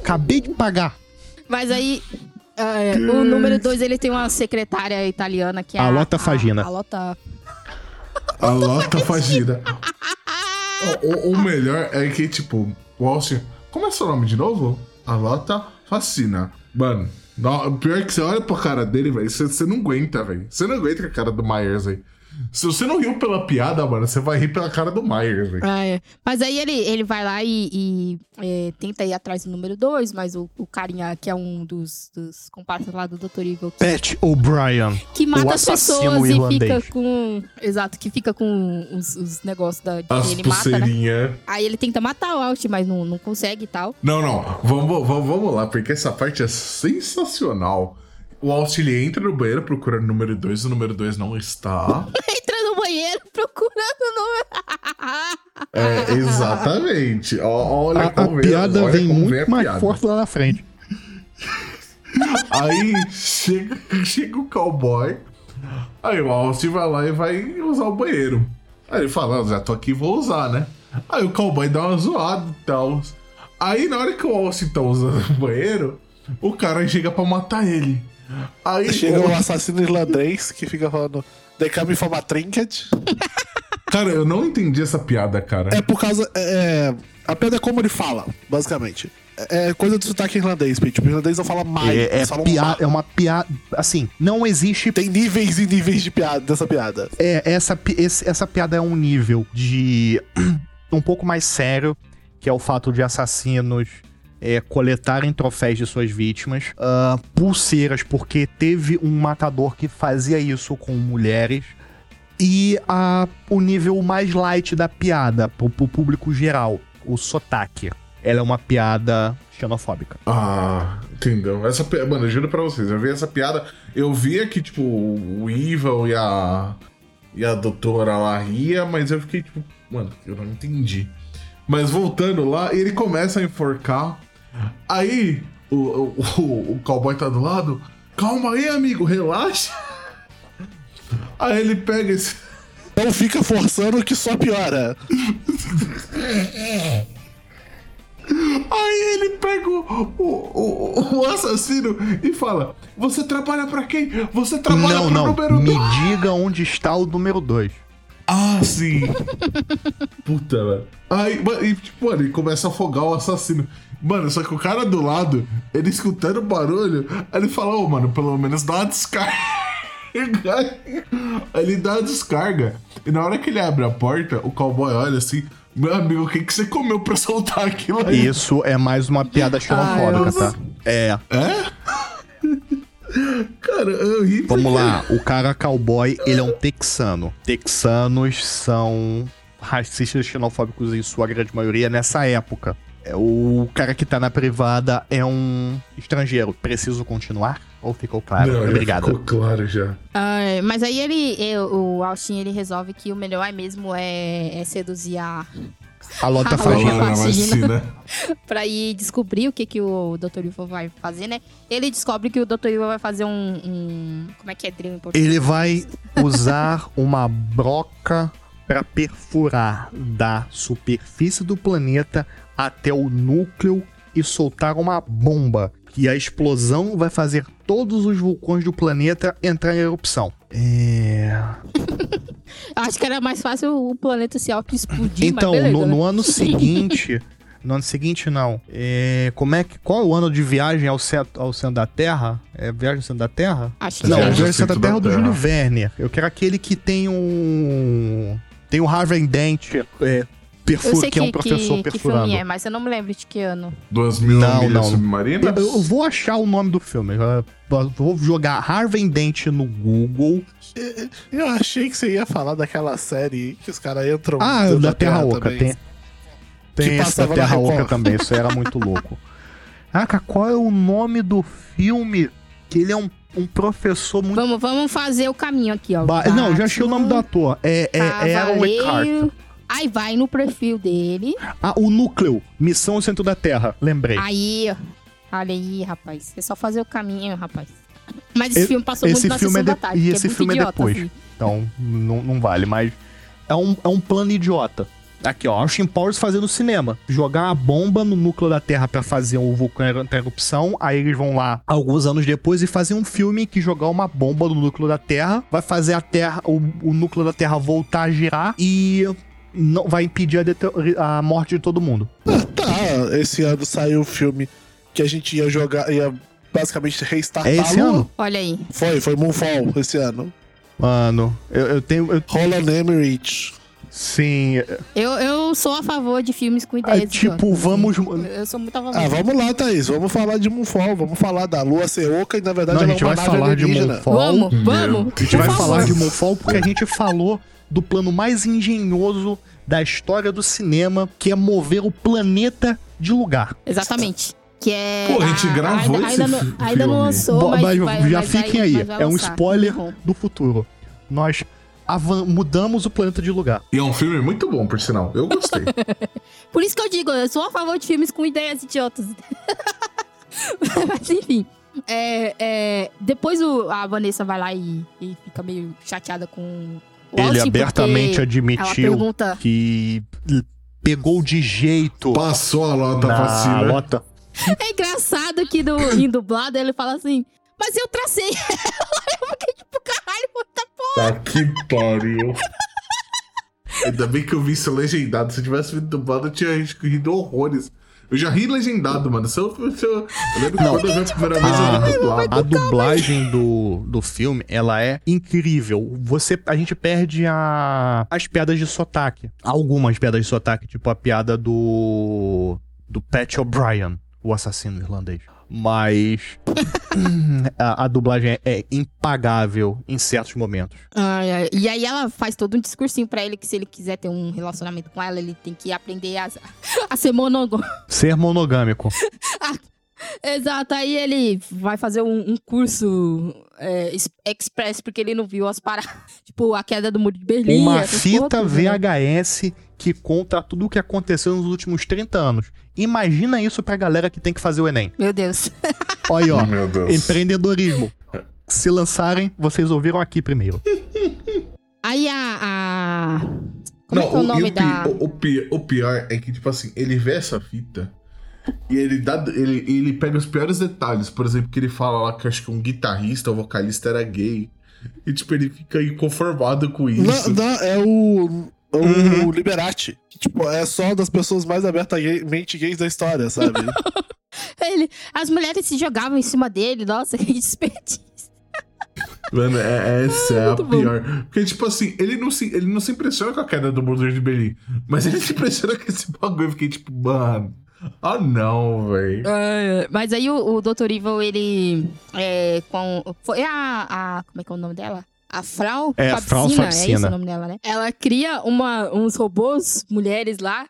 Acabei de pagar. Mas aí, é, o número 2, ele tem uma secretária italiana que é A Lota a, Fagina. A, a Lota... A lota o- o melhor é que, tipo, o Austin. Como é seu nome de novo? A lota fascina. Mano, não, pior que você olha pra cara dele, velho. Você você não aguenta, velho. Você não aguenta com a cara do Myers, velho. Se você não riu pela piada, mano, você vai rir pela cara do Myers, velho. Ah, é. Mas aí ele, ele vai lá e, e, é, tenta ir atrás do número 2, mas o, o carinha que é um dos, dos comparsas lá do Dr. Evil que, Pat O'Brien. que mata o as pessoas e irlandês. fica com. Exato, que fica com os, os negócios da. As ele mata, né? Aí ele tenta matar o Alt, mas não, não consegue e tal. Não, não. Vamos, vamos, vamos lá, porque essa parte é sensacional. O Austin ele entra no banheiro procurando o número 2, o número 2 não está. Entra no banheiro procurando o número. É, exatamente. Olha A, a como vem- piada olha vem como muito vem a mais piada. forte lá na frente. Aí chega, chega o cowboy. Aí o Austin vai lá e vai usar o banheiro. Aí ele fala, "Ah, já tô aqui, vou usar, né? Aí o cowboy dá uma zoada e tal. Aí na hora que o Austin tá usando o banheiro, o cara chega pra matar ele. Aí Chega o- o assassino irlandês que fica falando. They come from a trinket. Cara, eu não entendi essa piada, cara. É por causa. É, a piada é como ele fala, basicamente. É é coisa do sotaque irlandês, Pete. Tipo, o irlandês não fala mais. É, é, é uma piada. Assim, não existe. Tem níveis e níveis de piada dessa piada. É, essa, esse- essa piada é um nível de. um pouco mais sério, que é o fato de assassinos é, coletarem troféus de suas vítimas, ah, pulseiras, porque teve um matador que fazia isso com mulheres, e o nível mais light da piada, pro, pro público geral, o sotaque. Ela é uma piada xenofóbica. Ah, entendeu? Essa Mano, eu juro pra vocês, eu vi essa piada. Eu via que, tipo, o Evil e a. E a doutora lá ria, mas eu fiquei, tipo, mano, eu não entendi. Mas voltando lá, ele começa a enforcar. Aí o, o, o, o cowboy tá do lado. Calma aí, amigo, relaxa. Aí ele pega esse. Não fica forçando que só piora. Aí ele pega o, o, o, assassino e fala: Você trabalha pra quem? Você trabalha Não, pro não. número Me dois." diga onde está o número 2. Ah, sim. Puta, mano. Aí, e, tipo, mano, ele começa a afogar o assassino. Mano, só que o cara do lado, ele escutando o barulho, ele fala, ô, mano, pelo menos dá uma descarga. Ele dá uma descarga. E na hora que ele abre a porta, o cowboy olha assim, meu amigo, o que, que você comeu pra soltar aquilo aí? Isso é mais uma piada xenofóbica, tá? É. Cara, eu ri. Vamos lá, o cara cowboy, ele é um texano. Texanos são racistas xenofóbicos em sua grande maioria nessa época. É, O cara que tá na privada é um estrangeiro. Preciso continuar? Ou ficou claro? Não, Obrigado. Ficou claro já. Ah, mas aí ele, é, o Austin, ele resolve que o melhor é mesmo é, é seduzir a... A Lota Fagina. Pra ir descobrir o que, que o Dr. Evil vai fazer, né? Ele descobre que o Dr. Evil vai fazer um... um- como é que é drill em português? Ele vai usar uma broca para perfurar da superfície do planeta até o núcleo e soltar uma bomba. Que a explosão vai fazer todos os vulcões do planeta entrar em erupção. É. Acho que era mais fácil o planeta se auto-explodir, Então, mas beleza, no, né? no ano seguinte. No ano seguinte, não. É, como é que, qual é o ano de viagem ao centro, ao centro da Terra? É viagem ao centro da Terra? Acho que Não, é. o Viagem ao Viagem ao centro da Terra é do Júlio Verne. Eu quero aquele que tem um. Tem o Harvey Dent é, sei que, que, é um professor que, que perfurando. filme é, mas eu não me lembro de que ano. Duas mil Não, milhas não. submarinas? Eu, eu vou achar o nome do filme. Eu vou jogar Harvey Dent no Google. Eu achei que você ia falar daquela série que os caras entram. Ah, dentro da Terra Oca. também. Tem, tem Que esse da Terra Oca também. Isso era muito louco. Caraca, qual é o nome do filme? Que ele é um, um professor muito. Vamos, vamos fazer o caminho aqui, ó. Ba- Não, já achei o nome do ator. É, é, é Aaron Eckhart. Aí vai no perfil dele. Ah, o núcleo. Missão ao centro da Terra. Lembrei. Aí, ó. Olha aí, rapaz. É só fazer o caminho, rapaz. Mas esse E- filme passou esse muito na filme sessão é da de- tarde. e esse muito filme é idiota, depois. assim. Então, não, não vale, mas é um, é um plano idiota. Aqui, ó, Austin Powers fazendo cinema. Jogar uma bomba no núcleo da Terra pra fazer o vulcão entrar em erupção. Aí eles vão lá, alguns anos depois, e fazer um filme que jogar uma bomba no núcleo da Terra vai fazer a Terra, o, o núcleo da Terra voltar a girar e não vai impedir a, a morte de todo mundo. Ah, tá, esse ano saiu o filme que a gente ia jogar, ia basicamente restartar. É esse ano? Olha aí. Foi, foi Moonfall esse ano. Mano, eu, eu tenho. eu- Roland Emmerich. Sim. Eu, eu sou a favor de filmes com é ideias tipo, idiotas, vamos. assim. Eu, sou muito a favor. Ah, vamos lá, Thaís. Vamos falar de Moonfall. Vamos falar da Lua ser oca e na verdade Não, a gente é uma vai falar de. Moonfall. Vamos, vamos. A gente vai falar de Moonfall porque a gente falou do plano mais engenhoso da história do cinema, que é mover o planeta de lugar. Exatamente. Que é. Pô, a gente gravou ainda, esse ainda, não, ainda não lançou, Bo- mas, mas vai, já mas fiquem vai- aí, vai é um spoiler do futuro. Nós mudamos o planeta de lugar. E é um filme muito bom, por sinal. Eu gostei. Por isso que eu digo, eu sou a favor de filmes com ideias idiotas. Mas enfim. É, é, depois o- a Vanessa vai lá e, e fica meio chateada com o Ele Austin, abertamente admitiu pergunta. que pegou de jeito Passou a nota na vacina. lota. É engraçado que do, em dublado ele fala assim. Mas eu tracei ela. Eu fiquei tipo, caralho, puta porra. Tá que pariu. Ainda bem que eu vi isso legendado. Se eu tivesse visto dublado, eu tinha rido horrores. Eu já ri legendado, mano. Se eu, se eu, eu lembro que quando eu vi a primeira vez, eu vi dublado. A dublagem do, do filme, ela é incrível. Você, a gente perde a, as piadas de sotaque. Algumas piadas de sotaque, tipo a piada do do Pat O'Brien, o assassino irlandês. Mas a, a dublagem é, é impagável em certos momentos. Ai, ai. E aí ela faz todo um discursinho pra ele que se ele quiser ter um relacionamento com ela, ele tem que aprender a, a ser monogâmico. Ser monogâmico. Exato, aí ele vai fazer um, um curso é, es- express, porque ele não viu as paradas. Tipo, a queda do muro de Berlim. Uma fita né? Que conta tudo o que aconteceu nos últimos 30 anos. Imagina isso pra galera que tem que fazer o Enem. Meu Deus. Olha aí, ó. Meu Deus. Empreendedorismo. Se lançarem, vocês ouviram aqui primeiro. Aí a. a... Como Não, é que é o nome pi- da. o, o pi- o pior é que, tipo assim, ele vê essa fita e ele dá. Ele, ele pega os piores detalhes. Por exemplo, que ele fala lá que acho que um guitarrista ou vocalista era gay. E, tipo, ele fica inconformado com isso. Não, não, é o. O Liberati. Que, tipo, é só uma das pessoas mais abertamente gays da história, sabe? Ele... As mulheres se jogavam em cima dele, nossa, que desperdício. Mano, é, essa é a muito bom. pior. Porque, tipo assim, ele não, se, ele não se impressiona com a queda do muro de Berlim. Mas ele se impressiona com esse bagulho. Eu fiquei tipo, mano. Ah, não, velho. É, Mas aí o, o Dr. Evil, ele. É, com. Foi a, a. Como é que é o nome dela? A Frau É, a Frau É isso o nome dela, né? Ela cria uma, uns robôs, mulheres lá.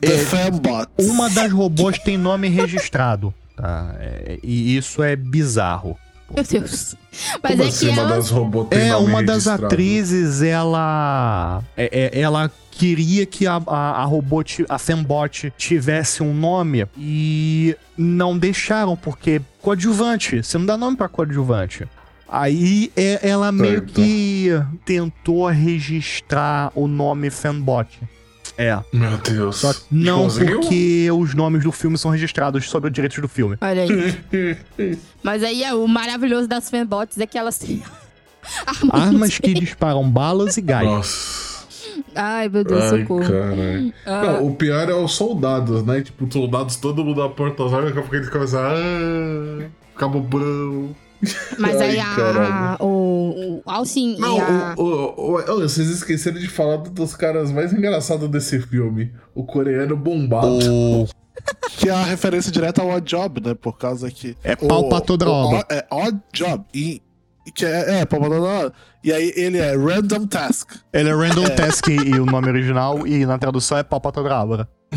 The Fembot. Uma das robôs tem nome registrado. Tá? É, e isso é bizarro. Meu Deus. Mas Como é assim, que uma ela. das robôs tem É, nome uma das atrizes, ela. é- é- ela queria que a, a, a robô, a Fembot, tivesse um nome e não deixaram, porque coadjuvante. Você não dá nome pra coadjuvante. Aí é- ela meio Certo. que tentou registrar o nome Fembot. É. Meu Deus. Só que não Conseguiu? porque os nomes do filme são registrados sobre os direitos do filme. Olha aí. Mas aí é, o maravilhoso das fanbots é que elas têm. Armas que disparam balas e gás. Nossa. Ai, meu Deus, Ai, socorro. caralho. Ah. Não, o pior é os soldados, né? Tipo, os soldados, todo mundo na porta das armas, daqui a pouco eles começam a ah, ficar Mas aí Ai, a, caralho. o, o Alcin Não, e a. o, o, o- vocês esqueceram de falar dos caras mais engraçados desse filme. O coreano bombado. O Que é a referência direta ao Odd Job, né? Por causa que. É pau pra toda obra. É Odd Job. E, que é, é, pau pra toda obra. E aí ele é Random Task. Ele é Random Task e o nome original, e na tradução é pau pra toda obra.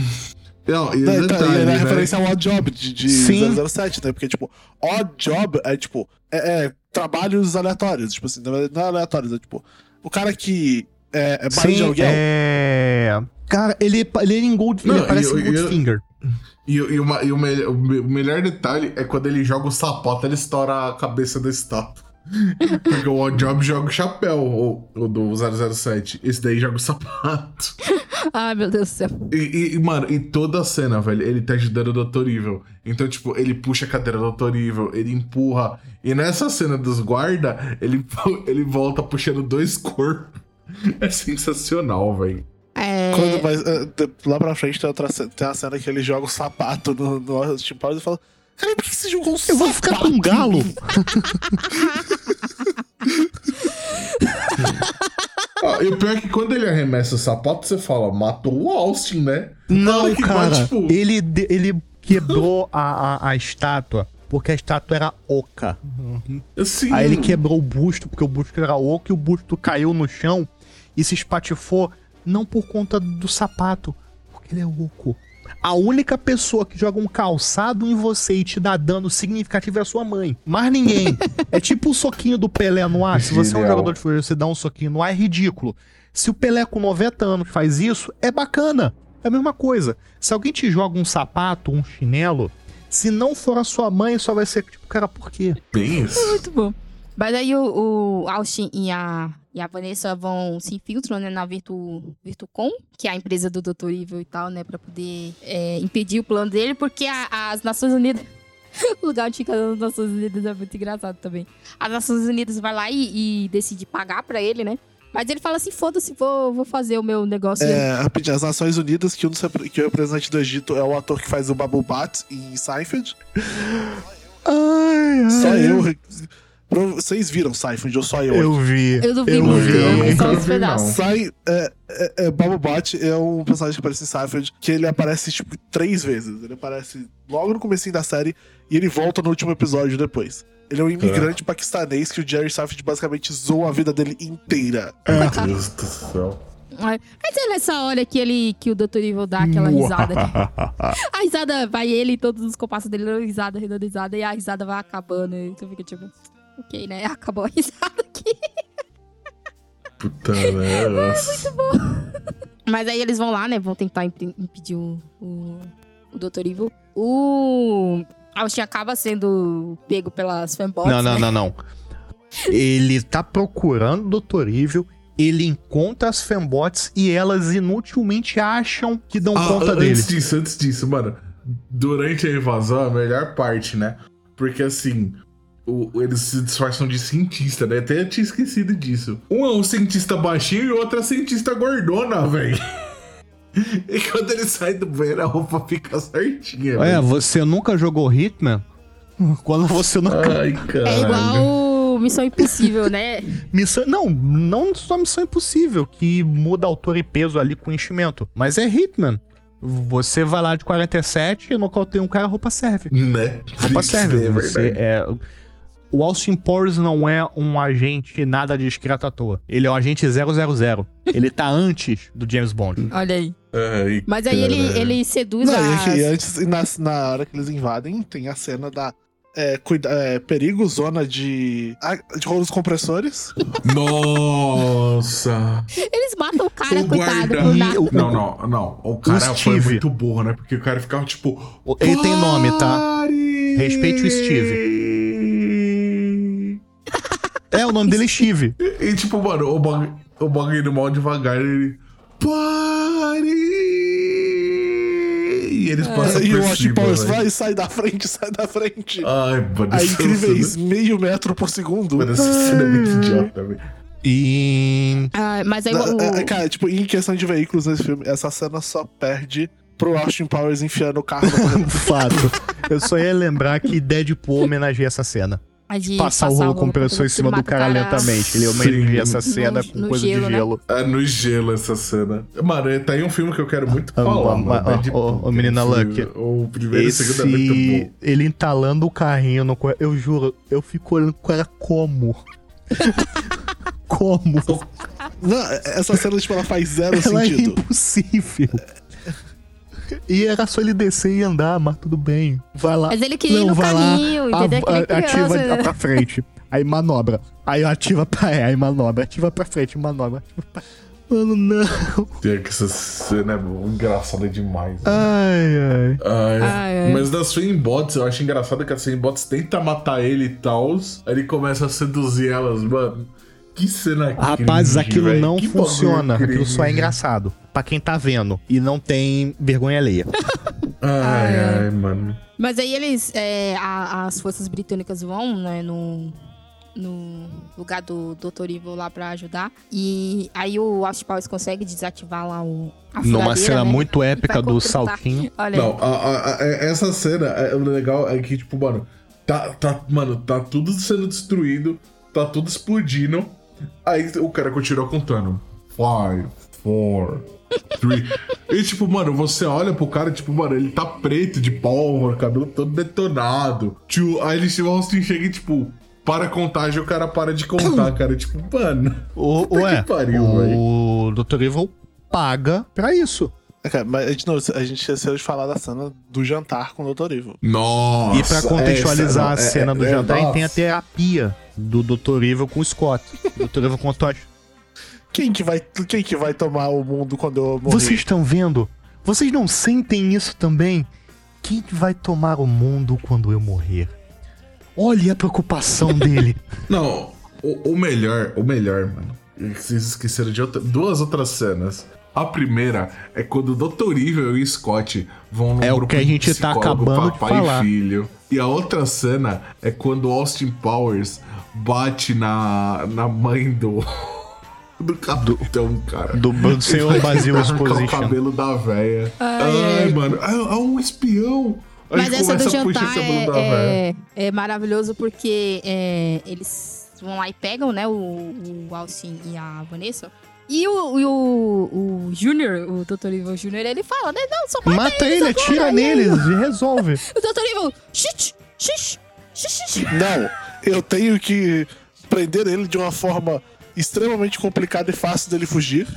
Não, e é né? referência ao Odd Job de, de Sim. 007, né? Porque, tipo, Odd Job é, tipo, é, é trabalhos aleatórios. Tipo assim, não é aleatórios, é tipo, o cara que É, é Barra de Sim, Aluguel. é... Cara, ele, ele é em Gold, Não, ele parece eu- Goldfinger. E, e, uma- e o, me- o me- o melhor detalhe é quando ele joga o sapato, ele estoura a cabeça da estátua. Porque o Odd Job joga o chapéu, o, o do 007. Esse daí joga o sapato. Ai, meu Deus do céu. E, e- mano, e toda a cena, velho, ele tá ajudando o Dr. Evil. Então, tipo, ele puxa a cadeira do Dr. Evil, ele empurra. E nessa cena dos guarda, ele, ele volta puxando dois corpos. É sensacional, velho. É. Quando vai, é, lá pra frente tem, outra, tem a cena que ele joga o sapato no, no Austin Powers e fala: Cara, por que você jogou um Eu sapato? vou ficar com um galo. Ah, e o pior é que quando ele arremessa o sapato, você fala, matou o Austin, né? Não, que cara. tipo, Ele, ele quebrou a, a, a estátua porque a estátua era oca. assim, Aí ele quebrou o busto porque o busto era oco e o busto caiu no chão e se espatifou não por conta do sapato, porque ele é oco. A única pessoa que joga um calçado em você e te dá dano significativo é a sua mãe. Mais ninguém. é tipo o soquinho do Pelé no ar. Se você é um jogador de futebol e você dá um soquinho no ar, é ridículo. Se o Pelé com 90 anos faz isso, é bacana. É a mesma coisa. Se alguém te joga um sapato, um chinelo, se não for a sua mãe, só vai ser tipo, cara, por quê? Bem isso. Muito bom. Mas aí o, o Austin e a, e a Vanessa vão se infiltram né, na Virtu, Virtucom, que é a empresa do Dr. Evil e tal, né? Pra poder é, impedir o plano dele, porque a- as Nações Unidas. o lugar de ficar das Nações Unidas é muito engraçado também. As Nações Unidas vai lá e, e decide pagar pra ele, né? Mas ele fala assim: foda-se, vou, vou fazer o meu negócio. É, rapidinho, as Nações Unidas, que, um dos que o representante do Egito é o ator que faz o Babu Bat em Seinfeld. Ai, Só eu. Vocês viram Seinfeld ou só eu? Eu vi. Eu não vi eu muito, vi. eu vi só uns vi, pedaços. Sai, é, é, é, Babu Bat é um personagem que aparece em Seinfeld, que ele aparece, tipo, três vezes. Ele aparece logo no comecinho da série e ele volta no último episódio depois. Ele é um imigrante paquistanês que o Jerry Seinfeld basicamente zoa a vida dele inteira. Meu Deus do céu. Mas é nessa hora que ele que o Dr. Evil dá aquela risada. A risada vai ele e todos os compassos dele risada, dando risada, e a risada vai acabando. E tu fica tipo, ok, né? Acabou a risada aqui. Puta merda. Mas aí eles vão lá, né? Vão tentar imp- impedir o, o, o Dr. Evil. O Austin acaba sendo pego pelas fanboys. Não, não, né? não, não. Ele tá procurando o Dr. Evil, ele encontra as fanbots e elas inutilmente acham que dão Ah, conta antes dele. disso, antes disso, mano. Durante a invasão, a melhor parte, né? Porque assim, o- eles se disfarçam de cientista, né? Até eu tinha esquecido disso. Um é um cientista baixinho e o outro é cientista gordona, velho. E quando ele sai do banheiro, a roupa fica certinha, É, velho. você nunca jogou Hitman? Quando você nunca. Ai, caralho. É igual Missão Impossível, né? Missão. Não, não só Missão Impossível, que muda altura e peso ali com enchimento. Mas é Hitman. Você vai lá de 47 e nocauteia um cara, a roupa serve. Né? Roupa Isso serve. é Você verdade. é. O Austin Powers não é um agente nada discreto à toa. Ele é um agente 000. Ele tá antes do James Bond. Olha aí. Ai, Mas aí ele, caralho. ele seduz Não, e as... aqui, antes, e na, na hora que eles invadem, tem a cena da. É, cuida, é, perigo, zona de. de rolos compressores. Nossa! Eles matam o cara, O coitado, guarda- o- Não, não, não. O cara foi Steve. muito burro, né? Porque o cara ficava tipo. Ele tem nome, tá? "Pare!" Respeite o É, o nome dele é Steve. E tipo, mano, o bagulho, o indo mal devagar, ele. Pare! E eles passam e por o Austin cima, Powers vai, sai da frente, sai da frente. Ai, mano, a incríveis cena- meio metro por segundo. Mano, essa cena é muito idiota, velho. E. Ah, mas aí Não, o... é, cara, tipo, em questão de veículos nesse filme, essa cena só perde pro Austin Powers enfiando o carro. Fato. Eu só ia lembrar que Deadpool homenageia essa cena. A de Passar o rolo compressor em cima do cara lentamente. Ele homenageia essa cena No- com no coisa gelo, de né? gelo. É no gelo essa cena. Mano, tá aí um filme que eu quero muito Ah, falar, ah, mano. ah, Deadpool, ô, ô, menina é um Lucky. filme- O primeiro e o segundo é muito Esse. bom. Ele entalando o carrinho no. Eu juro, eu fico olhando com ela como? como? Não, essa cena, tipo, ela faz zero Ela é sentido. impossível. E era só ele descer e andar, mas tudo bem. Vai lá. Mas ele queria ir Não, no vai lá, entendeu? Nem a- ativa criança. pra frente. Aí manobra. Aí ativa pra. É, aí manobra. Ativa pra frente, manobra. Ativa pra... Mano, não. Tem que essa cena é engraçada demais. né? Ai, ai. Ai, Ai, ai. Mas das Bots, eu acho engraçado que a Bots tenta matar ele e tal. Aí ele começa a seduzir elas, mano. Que cena Rapazes, cringe, aquilo véi. não Que funciona. Aquilo só é engraçado. Pra quem tá vendo e não tem vergonha alheia. Ai, ai, mano. Mas aí eles. é, a- as forças britânicas vão, né, no. No lugar do Dr. Evil lá pra ajudar. E aí o Austin Powers consegue desativar lá o. Numa cena né? muito épica do saltinho. Olha Não, a- a- a- essa cena, é, o legal é que, tipo, mano, tá, tá, mano, tá tudo sendo destruído, tá tudo explodindo. Aí o cara continua contando. Five, four, three. e, tipo, mano, você olha pro cara, tipo, mano, ele tá preto de pólvora, cabelo todo detonado. Tio, aí ele, o Austin chega e, tipo, para a contagem, o cara para de contar, cara. Tipo, mano. O, ué, que pariu, o Dr. Evil paga pra isso. É, cara, mas de novo, a gente esqueceu de falar da cena do jantar com o Dr. Evil. Nossa. E pra contextualizar essa- a cena do é- é- jantar, tem a nossa. terapia do Dr. Evil com o Scott. O Dr. Evil contou as Quem que vai, quem que vai tomar o mundo quando eu morrer? Vocês estão vendo? Vocês não sentem isso também? Quem que vai tomar o mundo quando eu morrer? Olha a preocupação dele. Não, o, o melhor, o melhor, mano. é Vocês esqueceram de outra- duas outras cenas. A primeira é quando o Dr. Evil e o Scott vão num É o grupo que a de gente tá acabando de papai falar. e filho. E a outra cena é quando o Austin Powers bate na, na mãe do. Do capitão, cara. Do, do senhor Basil arranca o Exposition. cabelo da véia. Ai, Ai, ai. mano. É, é um espião. Aí Mas essa do começa a puxar jantar esse cabelo da é, é, é maravilhoso porque é, eles vão lá e pegam, né, o, o Austin e a Vanessa. E o, e o, o Junior, o Dr. Evil Junior, ele fala, né? Não, só mata, Mata eles ele, agora, atira neles e resolve. O Dr. Evil, xixi, xixi, xixi. Não, eu tenho que prender ele de uma forma extremamente complicada e fácil dele fugir.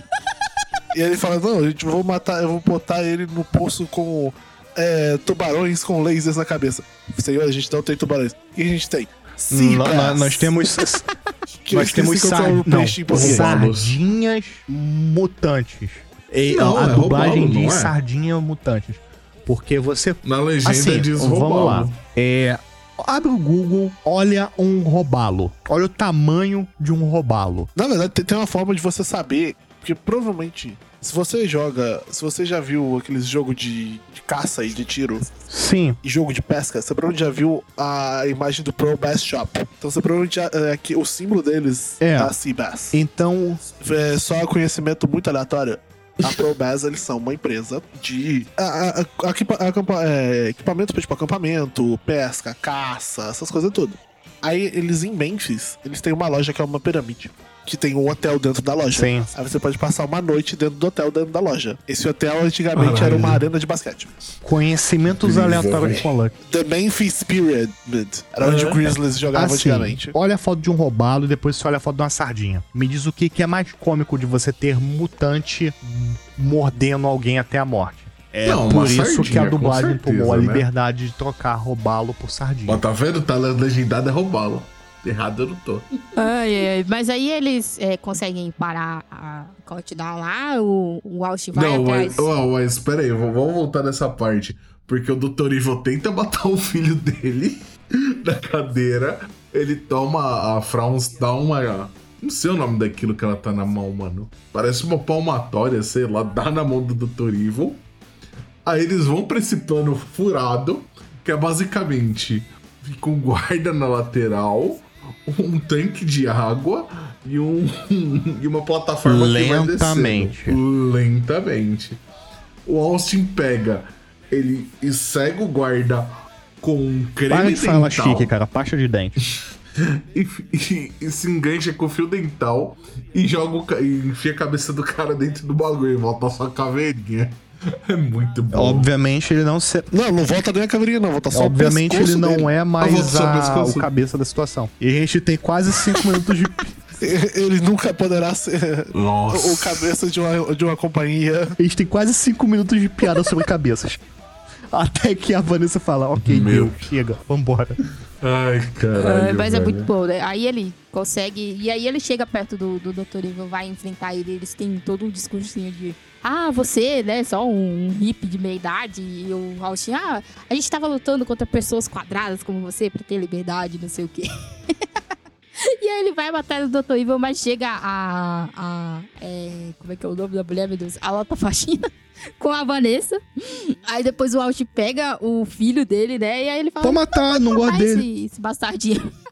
e aí ele fala: Não, a gente vou matar, eu vou botar ele no poço com é, tubarões com lasers na cabeça. Senhor, a gente não tem tubarões. O que a gente tem? Sim, Nó- nó- nós temos. nós temos sar... não, sardinhas mutantes. E Não, a é dublagem diz é? sardinha mutantes. Porque você Na legenda Assim, diz vamos lá. É, abre o Google, olha um robalo. Olha o tamanho de um robalo. Na verdade, tem uma forma de você saber, porque provavelmente, se você joga, se você já viu aqueles jogos de, de caça e de tiro Sim, e jogo de pesca, você provavelmente já viu a imagem do Pro Bass Shop. Então você provavelmente já, é, que o símbolo deles É. a Sea Bass. então É só conhecimento muito aleatório. A Pro Bass, eles são uma empresa de a- a- a- é, equipamento pra tipo acampamento, pesca, caça, essas coisas tudo. Aí eles em Memphis, eles têm uma loja que é uma pirâmide. Que tem um hotel dentro da loja. Sim. Aí você pode passar uma noite dentro do hotel, dentro da loja. Esse hotel antigamente Caralho. era uma arena de basquete. conhecimentos aleatórios com Luck. The Memphis Pyramid. Era onde É. o Grizzlies jogava Assim, antigamente. olha a foto de um robalo e depois você olha a foto de uma sardinha. Me diz o que, que é mais cômico de você ter mutante mordendo alguém até a morte. É Não, por isso sardinha, que a dublagem certeza, tomou a né? liberdade de trocar robalo por sardinha. Mas tá vendo? Tá legendado é roubá-lo. Errado eu não tô. Ai, ai, mas aí eles é, conseguem parar a countdown lá, o, o Austin vai não, atrás. mas, oh, mas pera aí, v- vamos voltar nessa parte. Porque o Dr. Evil tenta matar o filho dele da cadeira. Ele toma a Frauns, dá uma. Não sei o nome daquilo que ela tá na mão, mano. Parece uma palmatória, sei lá, dá na mão do Dr. Evil. Aí eles vão pra esse plano furado, que é basicamente fica um guarda na lateral, um tanque de água e, um, e uma plataforma que vai Lentamente. descendo. Lentamente. O Austin pega, ele e cega o guarda com um creme Para de dental chique, cara. Pasta de dente. e, e- e se engancha com fio dental e joga o, e enfia a cabeça do cara dentro do bagulho e volta a caveirinha. É muito bom. Obviamente ele não se... Não, não volta nem a caveirinha, não. Volta só Obviamente o ele não dele. é vou mais a, o cabeça da situação. E a gente tem quase cinco minutos de... Ele nunca poderá ser Nossa. o cabeça de uma, de uma companhia. A gente tem quase cinco minutos de piada sobre cabeças. Até que a Vanessa fala, ok, Meu. chega, vambora. Ai, É, caralho. mas é velho. muito bom, né? Aí ele consegue. E aí ele chega perto do, do Dr. Evil, vai enfrentar ele. Eles têm todo um discursinho de. Ah, você, né? Só um, um hippie de meia idade. E o Austin, ah, a gente tava lutando contra pessoas quadradas como você pra ter liberdade, não sei o quê. E aí ele vai matar o Dr. Evil, mas chega a. a é, como é que é o nome da mulher, meu Deus? A Lota Faxina com a Vanessa. Aí depois o Austin pega o filho dele, né? E aí ele fala. Pode matar, não gosto "Ah, dele. esse, esse bastardinho.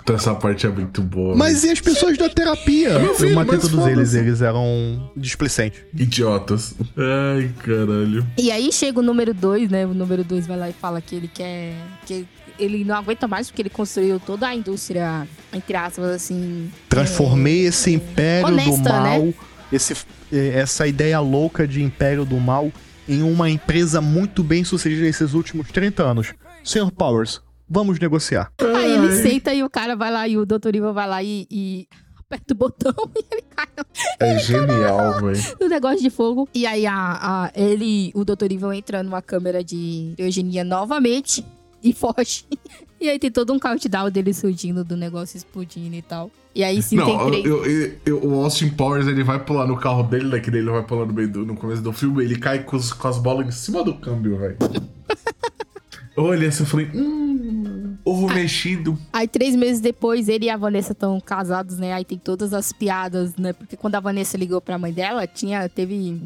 Então essa parte é muito boa. Mas e as pessoas da terapia? Meu filho, Eu matei todos eles, eles eram displicentes. Idiotas. Ai, caralho. E aí chega o número 2, né? O número 2 vai lá e fala que ele quer. que ele não aguenta mais porque ele construiu toda a indústria, entre aspas, assim. Transformei esse império do honesta, mal, né? esse, eh, essa ideia louca de império do mal, em uma empresa muito bem sucedida nesses últimos 30 anos. Sr. Powers, vamos negociar. Aí ele senta e o cara vai lá e o Dr. Ivan vai lá e, e aperta o botão e ele cai É genial, velho. no negócio de fogo. E aí a, a- ele, o Dr. Ivan entra numa câmera de eugenia novamente e foge. E aí tem todo um countdown dele surgindo do negócio explodindo e tal. E aí sim tem Não, três. eu, eu- eu- o Austin Powers ele vai pular no carro dele, né? Que ele vai pular no meio do, no começo do filme, ele cai com, os- com as bolas em cima do câmbio, velho. Eu olhei assim e falei, hum, ovo mexido. Aí, três meses depois, ele e a Vanessa estão casados, né? Aí tem todas as piadas, né? Porque quando a Vanessa ligou pra mãe dela, tinha, teve...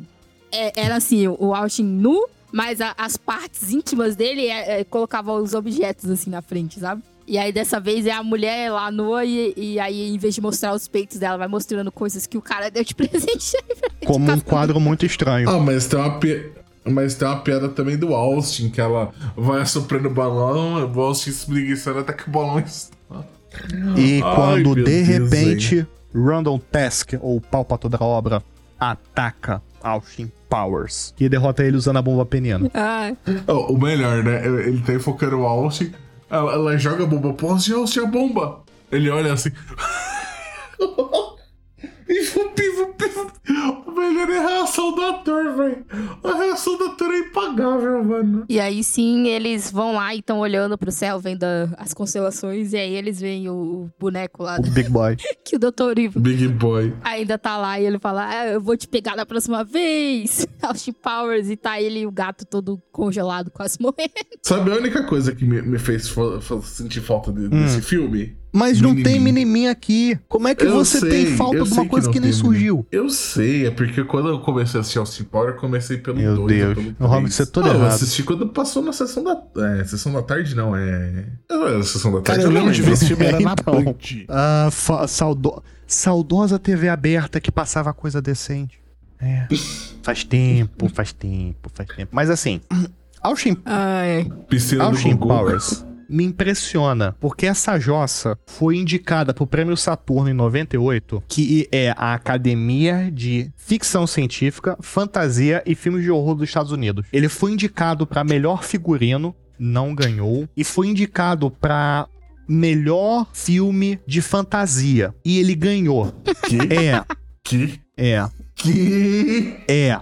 é, era assim, o Austin nu, mas a- as partes íntimas dele é, é, colocava os objetos, assim, na frente, sabe? E aí, dessa vez, é a mulher lá nua e, e aí, em vez de mostrar os peitos dela, vai mostrando coisas que o cara deu de presente. Como um quadro muito estranho. Ah, mas tem uma pi- Mas tem uma piada também do Austin, que ela vai assoprando o balão, o Austin espreguiçando até que o balão está. E Ai, quando meu de Deus, repente, Randall Task, ou pau pra toda a obra, ataca Austin Powers. E derrota ele usando a bomba peniana. ah, Oh, o melhor, né? Ele tá enfocando o Austin, ela, ela joga a bomba pro Austin, Austin, a bomba! Ele olha assim. O melhor é a reação do ator, velho. A reação do ator é impagável, mano. E aí sim, eles vão lá e estão olhando pro céu, vendo as constelações, e aí eles veem o, boneco lá O Big Boy. que o Dr. Ivo Big Boy. ainda tá lá e ele fala: ah, Eu vou te pegar da próxima vez, Austin Powers, e tá ele e o gato todo congelado, quase morrendo. Sabe a única coisa que me, me fez sentir falta de- desse filme? Mas não tem minimin aqui. Como é que Eu você tem sei, falta eu de uma coisa não que, nem tem surgiu? Eu sei, é porque quando eu comecei a assistir Austin Power, eu comecei pelo Meu 2 Deus, pelo o Robin, três. você é todo Ah, Eu errado. assisti quando passou na sessão da... É, sessão da tarde não, é... É a sessão da tarde. Cara, eu não lembro de ver esse filme, era na Então. Band. Ah, saudo- saudosa TV aberta que passava coisa decente. É. Faz tempo, faz tempo, faz tempo. Mas assim, Austin Ai. Piscina Austin. Powers me impressiona, porque essa jossa foi indicada pro Prêmio Saturno em 98, que é a Academia de Ficção Científica, Fantasia e Filmes de Horror dos Estados Unidos. Ele foi indicado pra melhor figurino, não ganhou, e foi indicado pra melhor filme de fantasia, e ele ganhou. Que? É, Que? é, Que? é.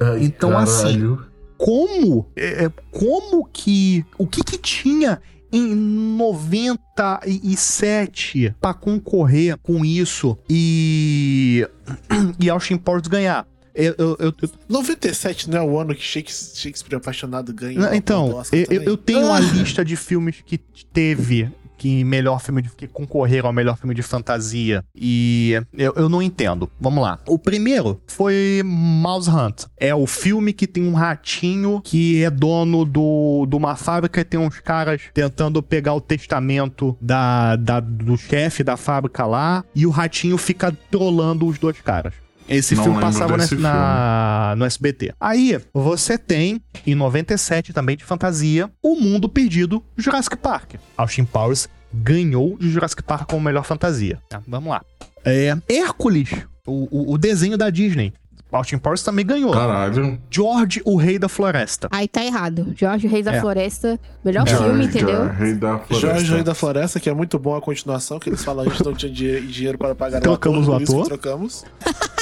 Ai, Então, assim, caralho. como é, é, como que o que que tinha em 97 pra concorrer com isso e e Austin Powers ganhar eu, eu, eu- eu- 97 não é o ano que Shakespeare, Shakespeare Apaixonado ganha. então eu, tenho uma lista de filmes que teve que melhor filme de, que concorreram ao melhor filme de fantasia e eu, eu não entendo. Vamos lá. O primeiro foi Mouse Hunt. É o filme que tem um ratinho que é dono do, de uma fábrica e tem uns caras tentando pegar o testamento da, da- do chefe da fábrica lá e o ratinho fica trolando os dois caras. Esse Não filme passava na, na- no SBT. Aí, você tem, em 97 também de fantasia, O Mundo Perdido, Jurassic Park. Austin Powers ganhou de Jurassic Park como melhor fantasia. Tá, vamos lá. É, Hércules, o, o- o desenho da Disney. Austin Powers também ganhou. Caralho. George, o Rei da Floresta. Aí tá errado. Jorge Reis da É. Floresta, melhor George, filme, entendeu? George, Rei da Floresta. Jorge Rei da Floresta, que é muito bom a continuação, que eles falam a gente não tinha dinhe- dinheiro para pagar Trocamos o o ator, isso ator? trocamos.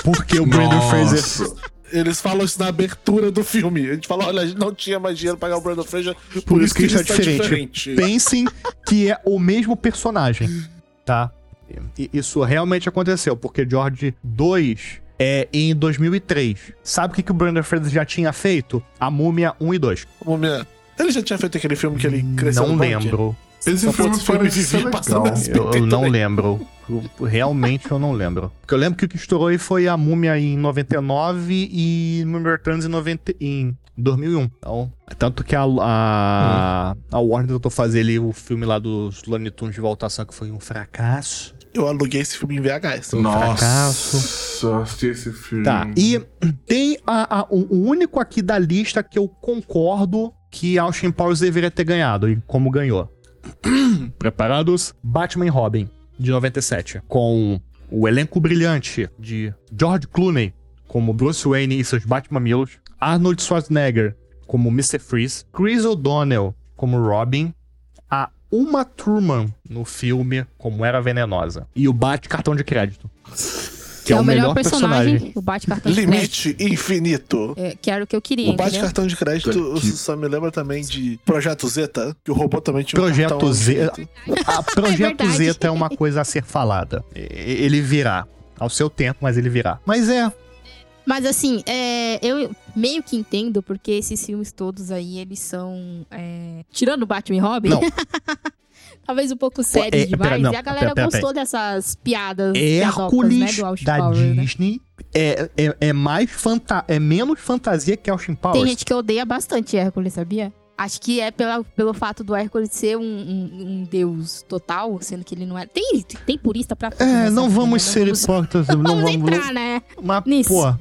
Porque o Brandon. Fraser Eles falam isso na abertura do filme. A gente fala, olha, a gente não tinha mais dinheiro pra pagar o Brandon Fraser, por, Por isso que isso é está diferente. Pensem que é o mesmo personagem, tá? E- Isso realmente aconteceu, porque George 2 é em 2003. Sabe o que, que o Brandon Fraser já tinha feito? A Múmia 1 e 2. Múmia. Ele já tinha feito aquele filme que ele cresceu Não lembro. Esse Só filme parece ser legal. Eu, eu não lembro. Eu- realmente eu não lembro. Porque eu lembro que o que estourou aí foi a Múmia em 99 e Múmia Returns em, 90, em 2001. Então, tanto que a, a, a Warner tentou fazer ali o filme lá dos Looney Tunes de voltação, que foi um fracasso. Eu aluguei esse filme em VHS. Nossa, eu assisti esse filme. Tá, e tem a- a- o, único aqui da lista que eu concordo que Austin Powers deveria ter ganhado, e como ganhou. Preparados? Batman e Robin, de 97, com o elenco brilhante de George Clooney como Bruce Wayne e seus Batmamilos, Arnold Schwarzenegger como Mr. Freeze, Chris O'Donnell como Robin, Uma Thurman no filme como Era Venenosa, e o Bat Cartão de Crédito. Que é o melhor personagem, o bate cartão de crédito. Limite infinito. É, que era o que eu queria, O bate entendeu? cartão de crédito que- só me lembra também de Projeto Zeta, que o robô também tinha um Projeto cartão Z. infinito. A Projeto verdade. Zeta é uma coisa a ser falada. Ele virá. Ao seu tempo, mas ele virá. Mas é. Mas assim, é, eu meio que entendo, porque esses filmes todos aí, eles são. é, tirando o Batman e Robin, Não. talvez um pouco sérios é, demais. pera, não, e a galera pera, pera, gostou dessas piadas Hércules né, da Powers, né? Disney é, é, é mais fanta é menos fantasia que Austin Powers. Tem gente que odeia bastante Hércules, sabia? Acho que é pela, pelo fato do Hércules ser um, um- um deus total, sendo que ele não era. Tem, tem purista pra É, nessa não vamos né? ser hipócritas. Não vamos vamos. entrar, né? Mas, nisso. pô,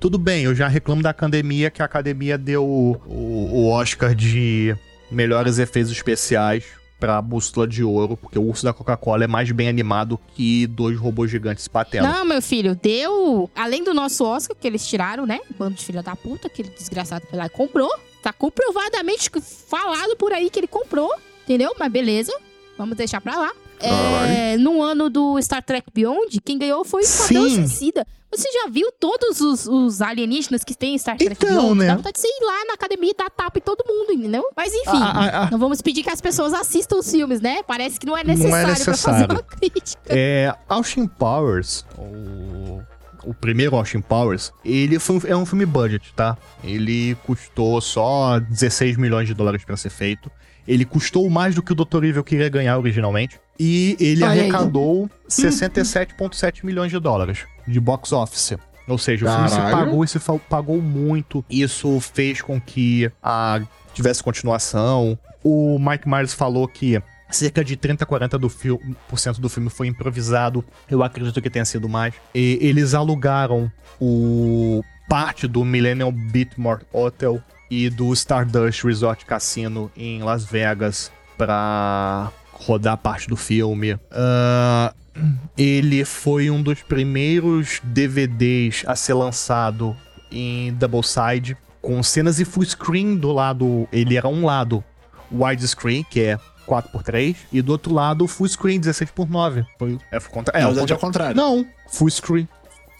tudo bem, eu já reclamo da academia, que a academia deu o, o, o Oscar de melhores efeitos especiais pra Bússola de Ouro, porque o urso da Coca-Cola é mais bem animado que dois robôs gigantes batendo. Não, meu filho, deu. Além do nosso Oscar, que eles tiraram, né? Bando de filha da puta, aquele desgraçado foi lá e comprou. Tá comprovadamente falado por aí que ele comprou, entendeu? Mas beleza, vamos deixar pra lá. É, no ano do Star Trek Beyond, quem ganhou foi o Esquadrão Sim. Suicida. Você já viu todos os, os alienígenas que tem em Star Trek Então, né? Dá vontade de ir lá na academia e dar tapa em todo mundo, entendeu? Mas enfim, Ah, ah, ah. não vamos pedir que as pessoas assistam os filmes, né? Parece que não é Não é necessário, pra fazer necessário. uma crítica. É, Austin Powers, o, o primeiro Austin Powers, ele foi um- é um filme budget, tá? Ele custou só 16 milhões de dólares pra ser feito. Ele custou mais do que o Dr. Evil queria ganhar originalmente. E ele Olha arrecadou 67,7 milhões de dólares de box office. Ou seja, o filme se Caralho. pagou e se pagou muito. Isso fez com que a, tivesse continuação. O Mike Myers falou que cerca de 30 a 40% do, fil por cento do filme foi improvisado. Eu acredito que tenha sido mais. E eles alugaram o parte do Millennium Biltmore Hotel e do Stardust Resort Casino em Las Vegas pra rodar parte do filme. Ah, ele foi um dos primeiros DVDs a ser lançado em double side com cenas e full screen do lado, ele era um lado widescreen, que é 4x3, e do outro lado full screen 16x9. Foi é, é, é contra- o contrário. Não, full screen.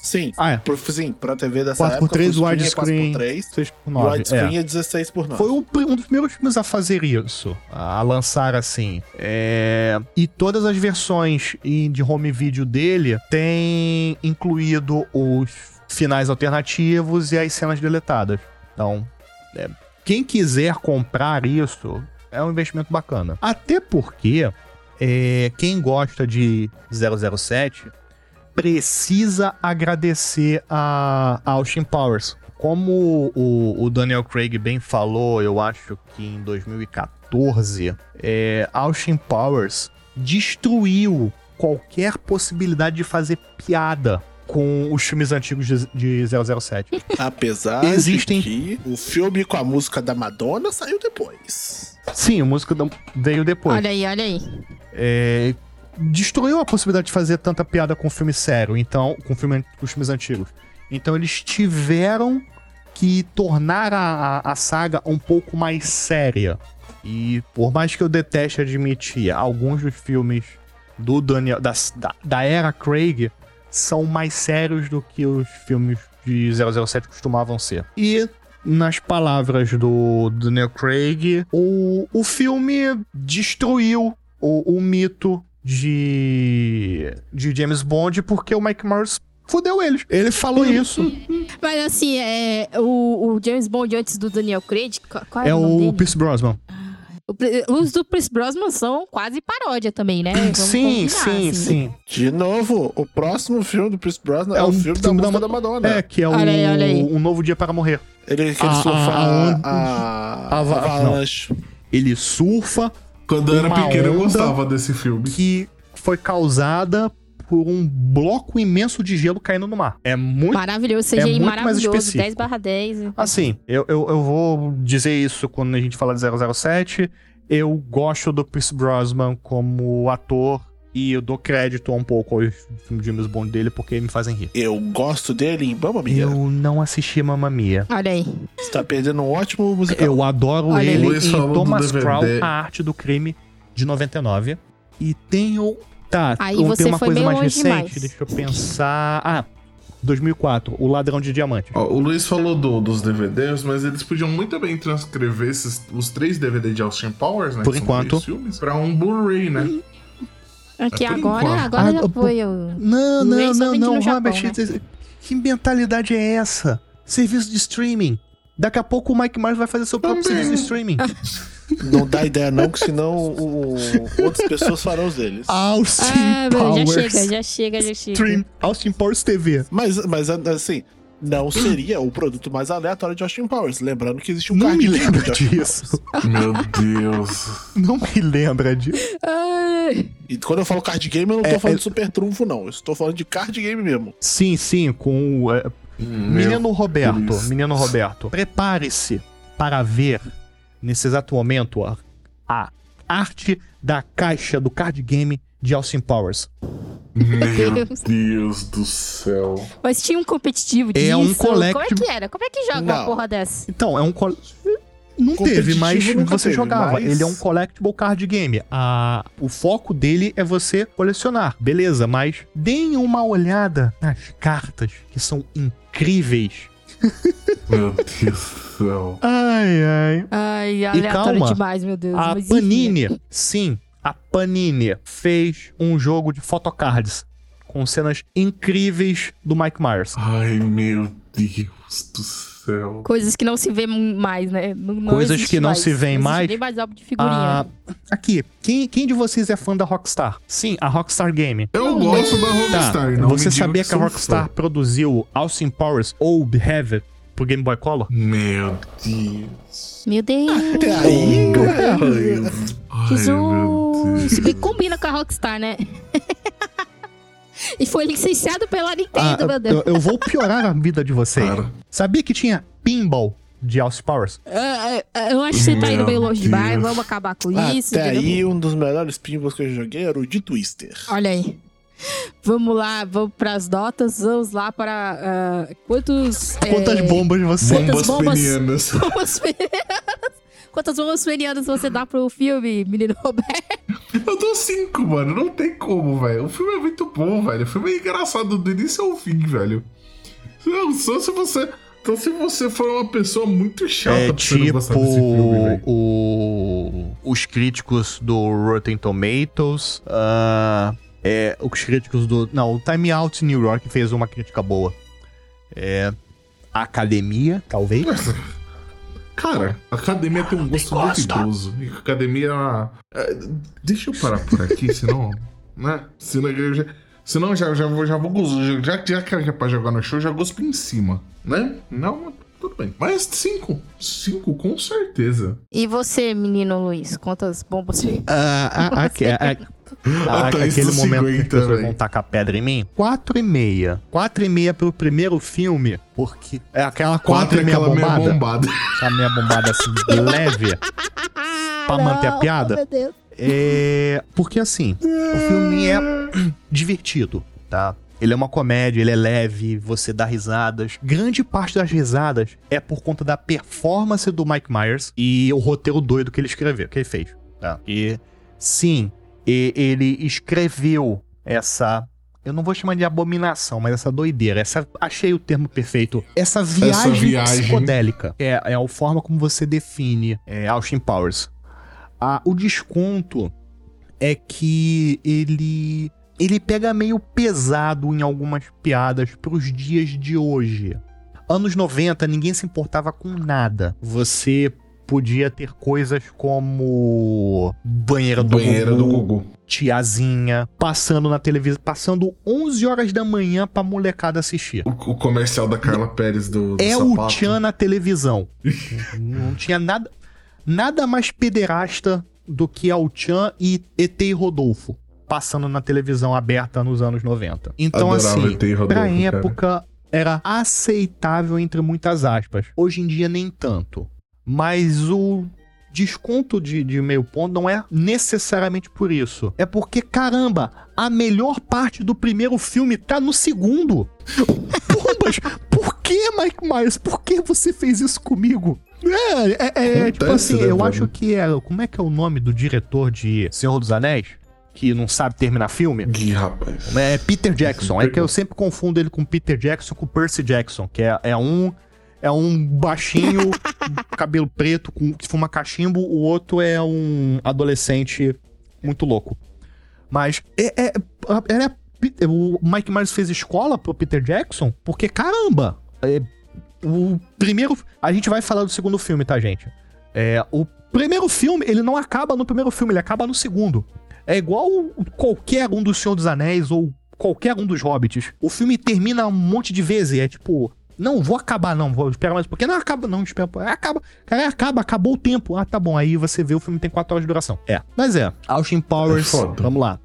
Sim. Ah, é. Por, sim, pra TV dessa 4x3 época, full screen é widescreen 4x3 e 6x9. widescreen É. é 16 por 9. Foi pri- um dos primeiros filmes a fazer isso, a lançar assim. É, E todas as versões de home video dele têm incluído os finais alternativos e as cenas deletadas. Então, é, quem quiser comprar isso é um investimento bacana. Até porque é, quem gosta de 007 precisa agradecer a, a Austin Powers. Como o, o Daniel Craig bem falou, eu acho que em 2014, é, Austin Powers destruiu qualquer possibilidade de fazer piada com os filmes antigos de, de 007. Apesar Existem- de que o filme com a música da Madonna saiu depois. Sim, a música veio depois. Olha aí, olha aí. é, destruiu a possibilidade de fazer tanta piada com filme sério, então, com, filme, com os filmes antigos. Então eles tiveram que tornar a, a, a saga um pouco mais séria. E por mais que eu deteste admitir, alguns dos filmes do Daniel, da, da, da era Craig são mais sérios do que os filmes de 007 costumavam ser. E nas palavras do Daniel Craig, o, o filme destruiu o, o mito de, de James Bond porque o Mike Myers fudeu eles. Ele falou isso. Mas assim, é, o, o James Bond antes do Daniel Craig, qual, É era o nome o dele? Pierce Brosnan. Os do Chris Brosnan são quase paródia também, né? Vamos Sim, combinar, sim, assim. sim. De novo, o próximo filme do Pierce Brosnan é, É o filme da filme da da, Ma- Madonna. É, que é o, Olha aí, olha aí. Um Novo Dia para Morrer. Ele que ele A- surfa a- a, a- a, a- va- avalanche. Ele surfa, Quando eu era pequeno, eu gostava desse filme. que foi causada por um bloco imenso de gelo caindo no mar. É muito. Maravilhoso, É CGI muito mais maravilhoso, específico. 10 barra 10. Assim, eu, eu, eu vou dizer isso quando a gente fala de 007. Eu gosto do Pierce Brosnan como ator e eu dou crédito um pouco aos filmes de James Bond dele porque me fazem rir. Eu gosto dele em Mamma Mia. Eu não assisti Mamma Mia. Olha aí. Você tá perdendo um ótimo musical. Eu adoro Olha ele Luiz em falou do Thomas. Crown, A Arte do Crime, de 99. E tenho... Tá, Aí tem você uma foi coisa mais longe recente, demais. deixa eu pensar... Ah, 2004, O Ladrão de Diamantes. Ó, o Luiz falou do- dos DVDs, mas eles podiam muito bem transcrever esses, os três DVD de Austin Powers, né? Por enquanto. filmes, pra um Blu-ray, né? Aqui É agora, enquanto. agora Ah, já pô- foi. o- Não, não, não, não, no Japão, Robert, né? que mentalidade é essa? Serviço de streaming. Daqui a pouco o Mike Myers vai fazer seu próprio Também. serviço de streaming. Não dá ideia não, que senão o- outras pessoas farão os deles. Austin Ah, meu, já Powers. chega, já chega, já chega. Stream. Austin Powers TV. Mas, mas assim, não seria o produto mais aleatório de Austin Powers. Lembrando que existe um Não card me game lembra disso. Meu Deus. Não me lembra disso. Ai. E quando eu falo card game, eu não tô É, falando é- de super trunfo, não. Eu estou falando de card game mesmo. Sim, sim, com o. é, Menino Roberto, Deus. menino Roberto, prepare-se para ver nesse exato momento a, a arte da caixa do card game de Austin Powers. Meu Deus. Do céu. Mas tinha um competitivo disso. É um Como é que era? Como é que joga uma porra dessa? Então, é um. col- Não teve, mas você teve, jogava. mas- Ele é um collectible card game. A, o foco dele é você colecionar. Beleza, mas deem uma olhada nas cartas, que são incríveis. Meu Deus do céu. Ai, ai. Ai, aleatório calma. demais, meu Deus. A. Panini, sim, a Panini fez um jogo de photocards com cenas incríveis do Mike Myers. Ai, meu Deus do céu. Coisas que não se vê mais, né? Não- não Coisas que não mais. se existe mais. Nem mais álbum de figurinha. Ah, aqui, quem, quem de vocês é fã da Rockstar? Sim, a Rockstar Game. Eu gosto da Tá, Rockstar, não você sabia que a sou Rockstar fã. produziu Austin Powers Old Heavy pro Game Boy Color? Meu Deus. Meu Deus. Até aí, Ai, meu Jesus. Se Deus. Bem que combina com a Rockstar, né? e foi licenciado pela Nintendo, Ah, meu Deus. eu, eu vou piorar a vida de vocês. Para. Sabia que tinha pinball de Austin Powers? Ah, eu acho que você tá indo meio longe demais. Vamos acabar com isso. Até aí, um dos melhores pinballs que eu joguei era o de Twister. Olha aí. Vamos lá, vamos pras notas. Vamos lá para. ah, quantos. Quantas é, bombas você... Quantas Bombas bombas? bombas ferianas? Quantas bombas ferianas você dá pro filme, menino Roberto? Eu dou cinco, mano. Não tem como, velho. O filme é muito bom, velho. O filme é engraçado do início ao fim, velho. Não, só se você. Só se você for uma pessoa muito chata É pra você não tipo gostar desse filme, velho. o, os críticos do Rotten Tomatoes, ah, é, os críticos do... Não, o Time Out New York fez uma crítica boa. É, a Academia, talvez. Cara, a academia tem um gosto duvidoso. E a academia. é, deixa eu parar por aqui, senão. né? Senão eu já. Senão já, já, vou, já vou. gos- Já, já que é pra jogar no show, já gospo em cima. Né? Não, tudo bem. Mas cinco. Cinco, com certeza. E você, menino Luiz? Quantas bombas ferianas? Ah, a- a- a- a- A Thaís aquele momento que as 50, pessoas vão tacar pedra em mim. Quatro e meia. Quatro e meia pelo primeiro filme, porque é aquela quatro, Quatro e meia aquela meia bombada. bombada. Aquela meia bombada assim, leve. Pra manter a piada? Meu Deus. É. Porque assim, o filme é divertido, tá? Ele é uma comédia, ele é leve, você dá risadas. Grande parte das risadas é por conta da performance do Mike Myers e o roteiro doido que ele escreveu, que ele fez, tá? E sim, e- ele escreveu essa. Eu não vou chamar de abominação, mas essa doideira. Essa, achei o termo perfeito. Essa viagem, viagem. psicodélica. É, é a forma como você define é, Austin Powers. Ah, o desconto é que ele. Ele pega meio pesado em algumas piadas pros dias de hoje. Anos 90, ninguém se importava com nada. Você podia ter coisas como banheira do Banheira do Gugu, Gugu. tiazinha, passando na televisão, passando 11 horas da manhã pra molecada assistir. O, o comercial da Carla Pérez do, do É o sapato. Tchan na televisão. Não tinha nada, nada mais pederasta do que Al Chan e ET Rodolfo passando na televisão aberta nos anos 90. Então, Adorava assim, Rodolfo, pra cara. época era aceitável entre muitas aspas. Hoje em dia, nem tanto. Mas o desconto de, de meio ponto não é necessariamente por isso. É porque, caramba, a melhor parte do primeiro filme tá no segundo. Pombas, por que, Mike Myers? Por que você fez isso comigo? É, é, é, é, tipo assim, né, eu acho que é. Como é que é o nome do diretor de Senhor dos Anéis? Que não sabe terminar filme? Ih, rapaz. É Peter Jackson. É que eu sempre confundo ele com Peter Jackson com Percy Jackson, que é, é um é um baixinho, cabelo preto, com, que fuma cachimbo, o outro é um adolescente muito louco. Mas é, é, é- o Mike Myers fez escola pro Peter Jackson, porque caramba, é, o primeiro. A gente vai falar do segundo filme, tá, gente? É, o primeiro filme, ele não acaba no primeiro filme, ele acaba no segundo. É igual qualquer um dos Senhor dos Anéis ou qualquer um dos Hobbits. O filme termina um monte de vezes, é tipo. Não, vou acabar, não, vou esperar mais. Porque não acaba, não, espera. Acaba, cara, acaba, acabou o tempo. Ah, tá bom. Aí você vê o filme tem 4 horas de duração. É. Mas é, Austin Powers. É vamos lá.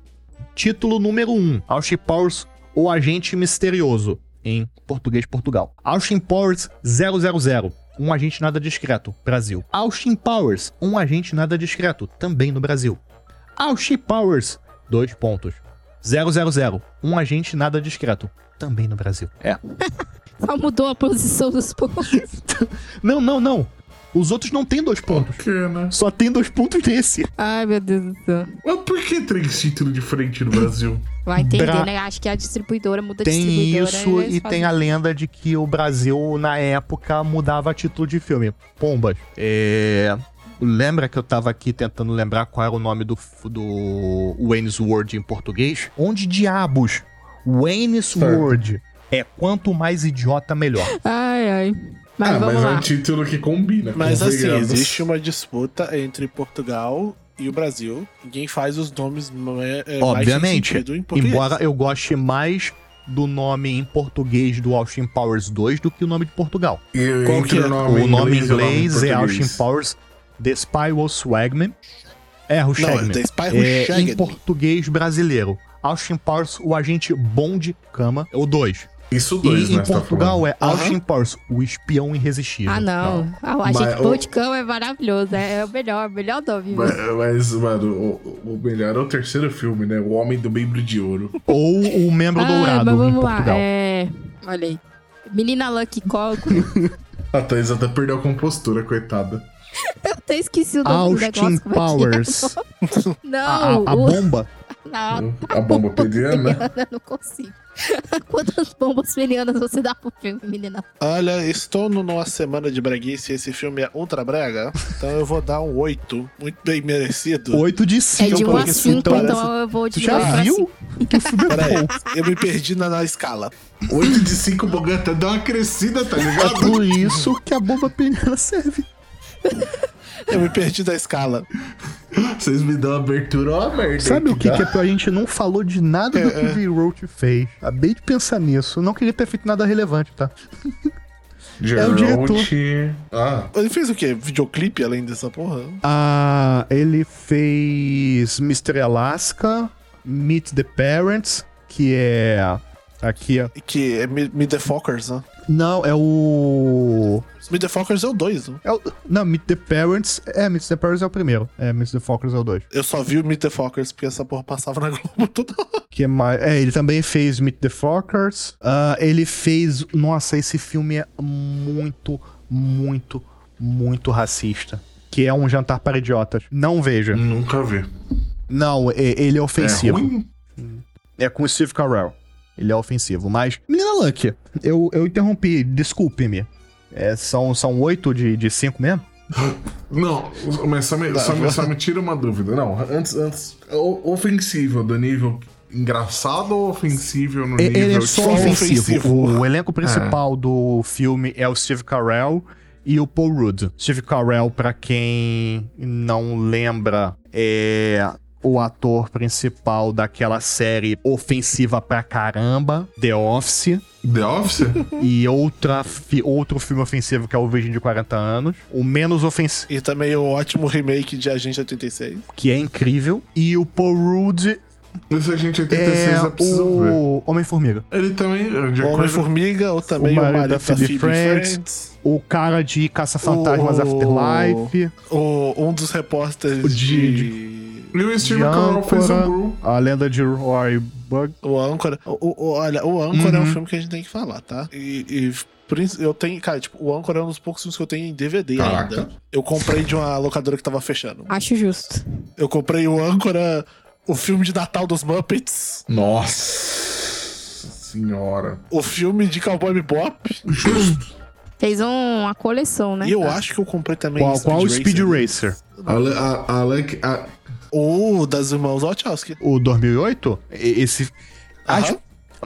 Título número 1. Um, Austin Powers, o agente misterioso. Em português de Portugal. Austin Powers 000. Um agente nada discreto. Brasil. Austin Powers, um agente nada discreto. Também no Brasil. Austin Powers, dois pontos. 000. Um agente nada discreto. Também no Brasil. É. Só mudou a posição dos pontos. Não, não, não. Os outros não tem dois pontos. Por quê, né? Só tem dois pontos nesse. Ai, meu Deus do céu. Mas por que três títulos diferentes no Brasil? Vai entender, Bra- né? Acho que a distribuidora muda a Tem distribuidora. isso eles e fazem- tem a lenda de que o Brasil, na época, mudava título de filme. Pombas. É. Lembra que eu tava aqui tentando lembrar qual era o nome do, do Wayne's World em português? Onde diabos? Wayne's Certo. World é quanto mais idiota, melhor. Ai, ai. Mas ah, vamos mas lá. é um título que combina. Mas assim, convenhamos. existe uma disputa entre Portugal e o Brasil. Ninguém faz os nomes é, é, mais Obviamente. sentido em português. Embora eu goste mais do nome em português do Austin Powers 2 do que o nome de Portugal. E Qual que é? o nome o nome em e o nome inglês é. Austin Powers The Spy Was Swagman. É, o Não, Shagman. é The Spy Who É, Shagged em português brasileiro. Austin Powers, o agente bom de cama. É o 2. Isso E dois, em né? você tá Portugal falando. é Austin Powers, o espião irresistível. Ah, não. Ah, o agente o- Boticão é maravilhoso. É, é o melhor, o melhor nome. Mas, mas, mano, o, o melhor é o terceiro filme, né? O Homem do Membro de Ouro. Ou o membro Ah, dourado mas em vamos lá. Portugal. É. Olha aí. Menina Lucky Coco. A Thaís até perdeu a compostura, coitada. Eu até esqueci o nome do Austin negócio. como é é? Powers. Não, A, a- a bomba. não, A bomba pediana. eu não consigo. Quantas bombas penianas você dá pro filme, menina? Olha, estou no- numa semana de breguice e esse filme é ultra brega, então eu vou dar um 8, muito bem merecido. 8 de É 5. de 1 a porque esse 5, filme então parece- eu vou Tu de já 2 pra viu? 5. Que filme é eu me perdi na, na escala. 8 de 5, Bogan até deu uma crescida, tá É ligado? por isso que a bomba peniana serve. Eu me perdi da escala. Vocês me dão abertura ou uma merda. Sabe o que, dá? que é pra gente não falou de nada do que o V-Roach fez? Acabei de pensar nisso. Não queria ter feito nada relevante, tá? É o diretor. Geralt- Ah, Ele fez o quê? Videoclipe além dessa porra? Ah, ele fez Mr. Alaska, Meet the Parents, que é. Aqui, ó. Que é Me Meet the Fockers, né? Não, é o. Meet the Fockers é o 2, né? É o... Não, Meet the Parents. É, Meet the Parents é o primeiro. É, Meet the Fockers é o dois. Eu só vi o Meet the Fockers porque essa porra passava na Globo toda hora. Que é mais. É, ele também fez Meet the Fockers. Ah, ele fez. Nossa, esse filme é muito, muito, muito racista. Que é um jantar para idiotas. Não veja. nunca vi. Não, é- ele é É ofensivo. ruim? É, com o Steve Carell. Ele é ofensivo. Mas, menina Luck, eu, eu interrompi, desculpe-me. É, são, são oito de, de cinco mesmo? Não, mas só me, Tá, só, me, só me tira uma dúvida. Não, antes, antes. Ofensivo do nível engraçado ou ofensivo no nível. Ele é só tipo, ofensivo. ofensivo. O, o elenco principal do filme é o Steve Carell e o Paul Rudd. Steve Carell, pra quem não lembra, é o ator principal daquela série ofensiva pra caramba, The Office. The Office? e outra fi- outro filme ofensivo que é o Virgem de 40 anos. O menos ofensivo, E também o ótimo remake de Agente 86. que é incrível. E o Paul Rudd Esse a gente 86 é eu preciso o Homem-Formiga. Ele também. De acordo- Homem-Formiga, ou também O o marido marido, da Phoebe Phoebe Friends. Friends. O cara de Caça-Fantasmas O- Afterlife. O, um dos repórteres O de... E o Steve de Carell fez Gru. a lenda de Roy Bug. O Âncora. O, o- olha, o Âncora é Uhum. um filme que a gente tem que falar, tá? E, e eu tenho, cara, tipo, o Âncora é um dos poucos filmes que eu tenho em DVD Caraca. ainda. Eu comprei de uma locadora que tava fechando. Acho justo. Eu comprei o Âncora, o filme de Natal dos Muppets, Nossa senhora. o filme de Cowboy Bebop, Justo. Fez um- uma coleção, né? e eu acho que eu comprei também Qual, qual o Speed Racer? Ale, a, Alec. A, O das irmãos Wachowski. O 2008? E- Esse. As,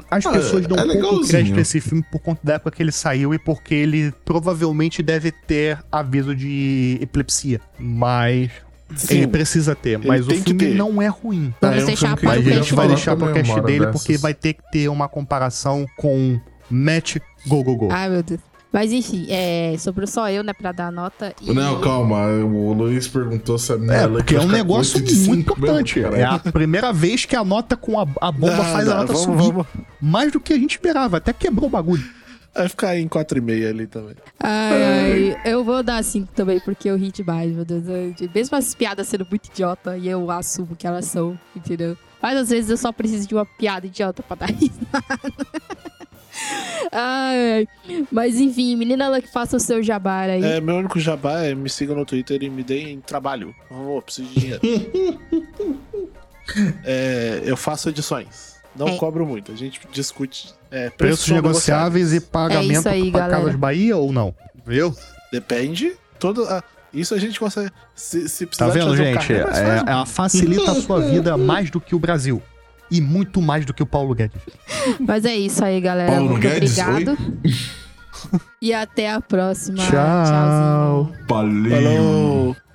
as Ah, pessoas dão é pouco legalzinho. crédito a esse filme por conta da época que ele saiu e porque ele provavelmente deve ter aviso de epilepsia. Mas. Sim. Ele precisa ter, mas o filme não é ruim. Vamos é um deixar filme que Mas o a gente vai deixar pro cast hora dele dessas. porque vai ter que ter uma comparação com Match Go Go Go. Ai, meu Deus. Mas enfim, é, sobrou só eu, né, pra dar nota. E... Não, calma. O Luiz perguntou se a minha É, porque é um negócio muito cinco importante. mesmo, é a primeira vez que a nota com a, a bomba Não, faz a não, nota vamos, subir. vamos. Mais do que a gente esperava. Até quebrou o bagulho. Vai ficar em 4,5 ali também. Ai, ai, eu vou dar 5 também, porque eu ri demais, meu Deus. Eu- Mesmo as piadas sendo muito idiota, e eu assumo que elas são, entendeu? Mas às vezes eu só preciso de uma piada idiota pra dar risada. Ai. Mas enfim, menina Luck, faça o seu jabá aí. É, meu único jabá é me sigam no Twitter e me deem trabalho. Por favor, preciso de dinheiro. É, eu faço edições. Não É. cobro muito. A gente discute é, Preços negociáveis e pagamento É isso aí, pra galera. Casas Bahia ou não? Viu? Depende. Todo, ah, isso a gente consegue. Se, se precisar Tá vendo, trazer um gente? carro, é É, ela facilita a sua vida mais do que o Brasil. E muito mais do que o Paulo Guedes. Mas é isso aí, galera. Paulo Muito Guedes, obrigado. E até a próxima. Tchau. Tchauzinho. Valeu. Falou!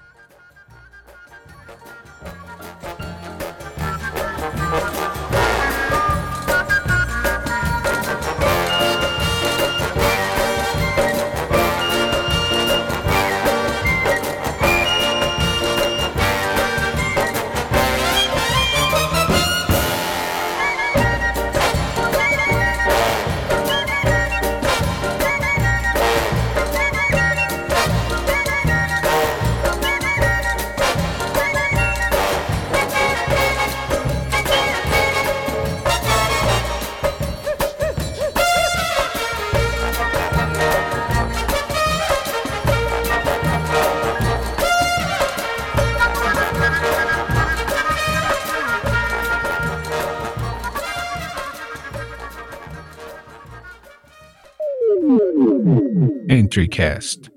Cast.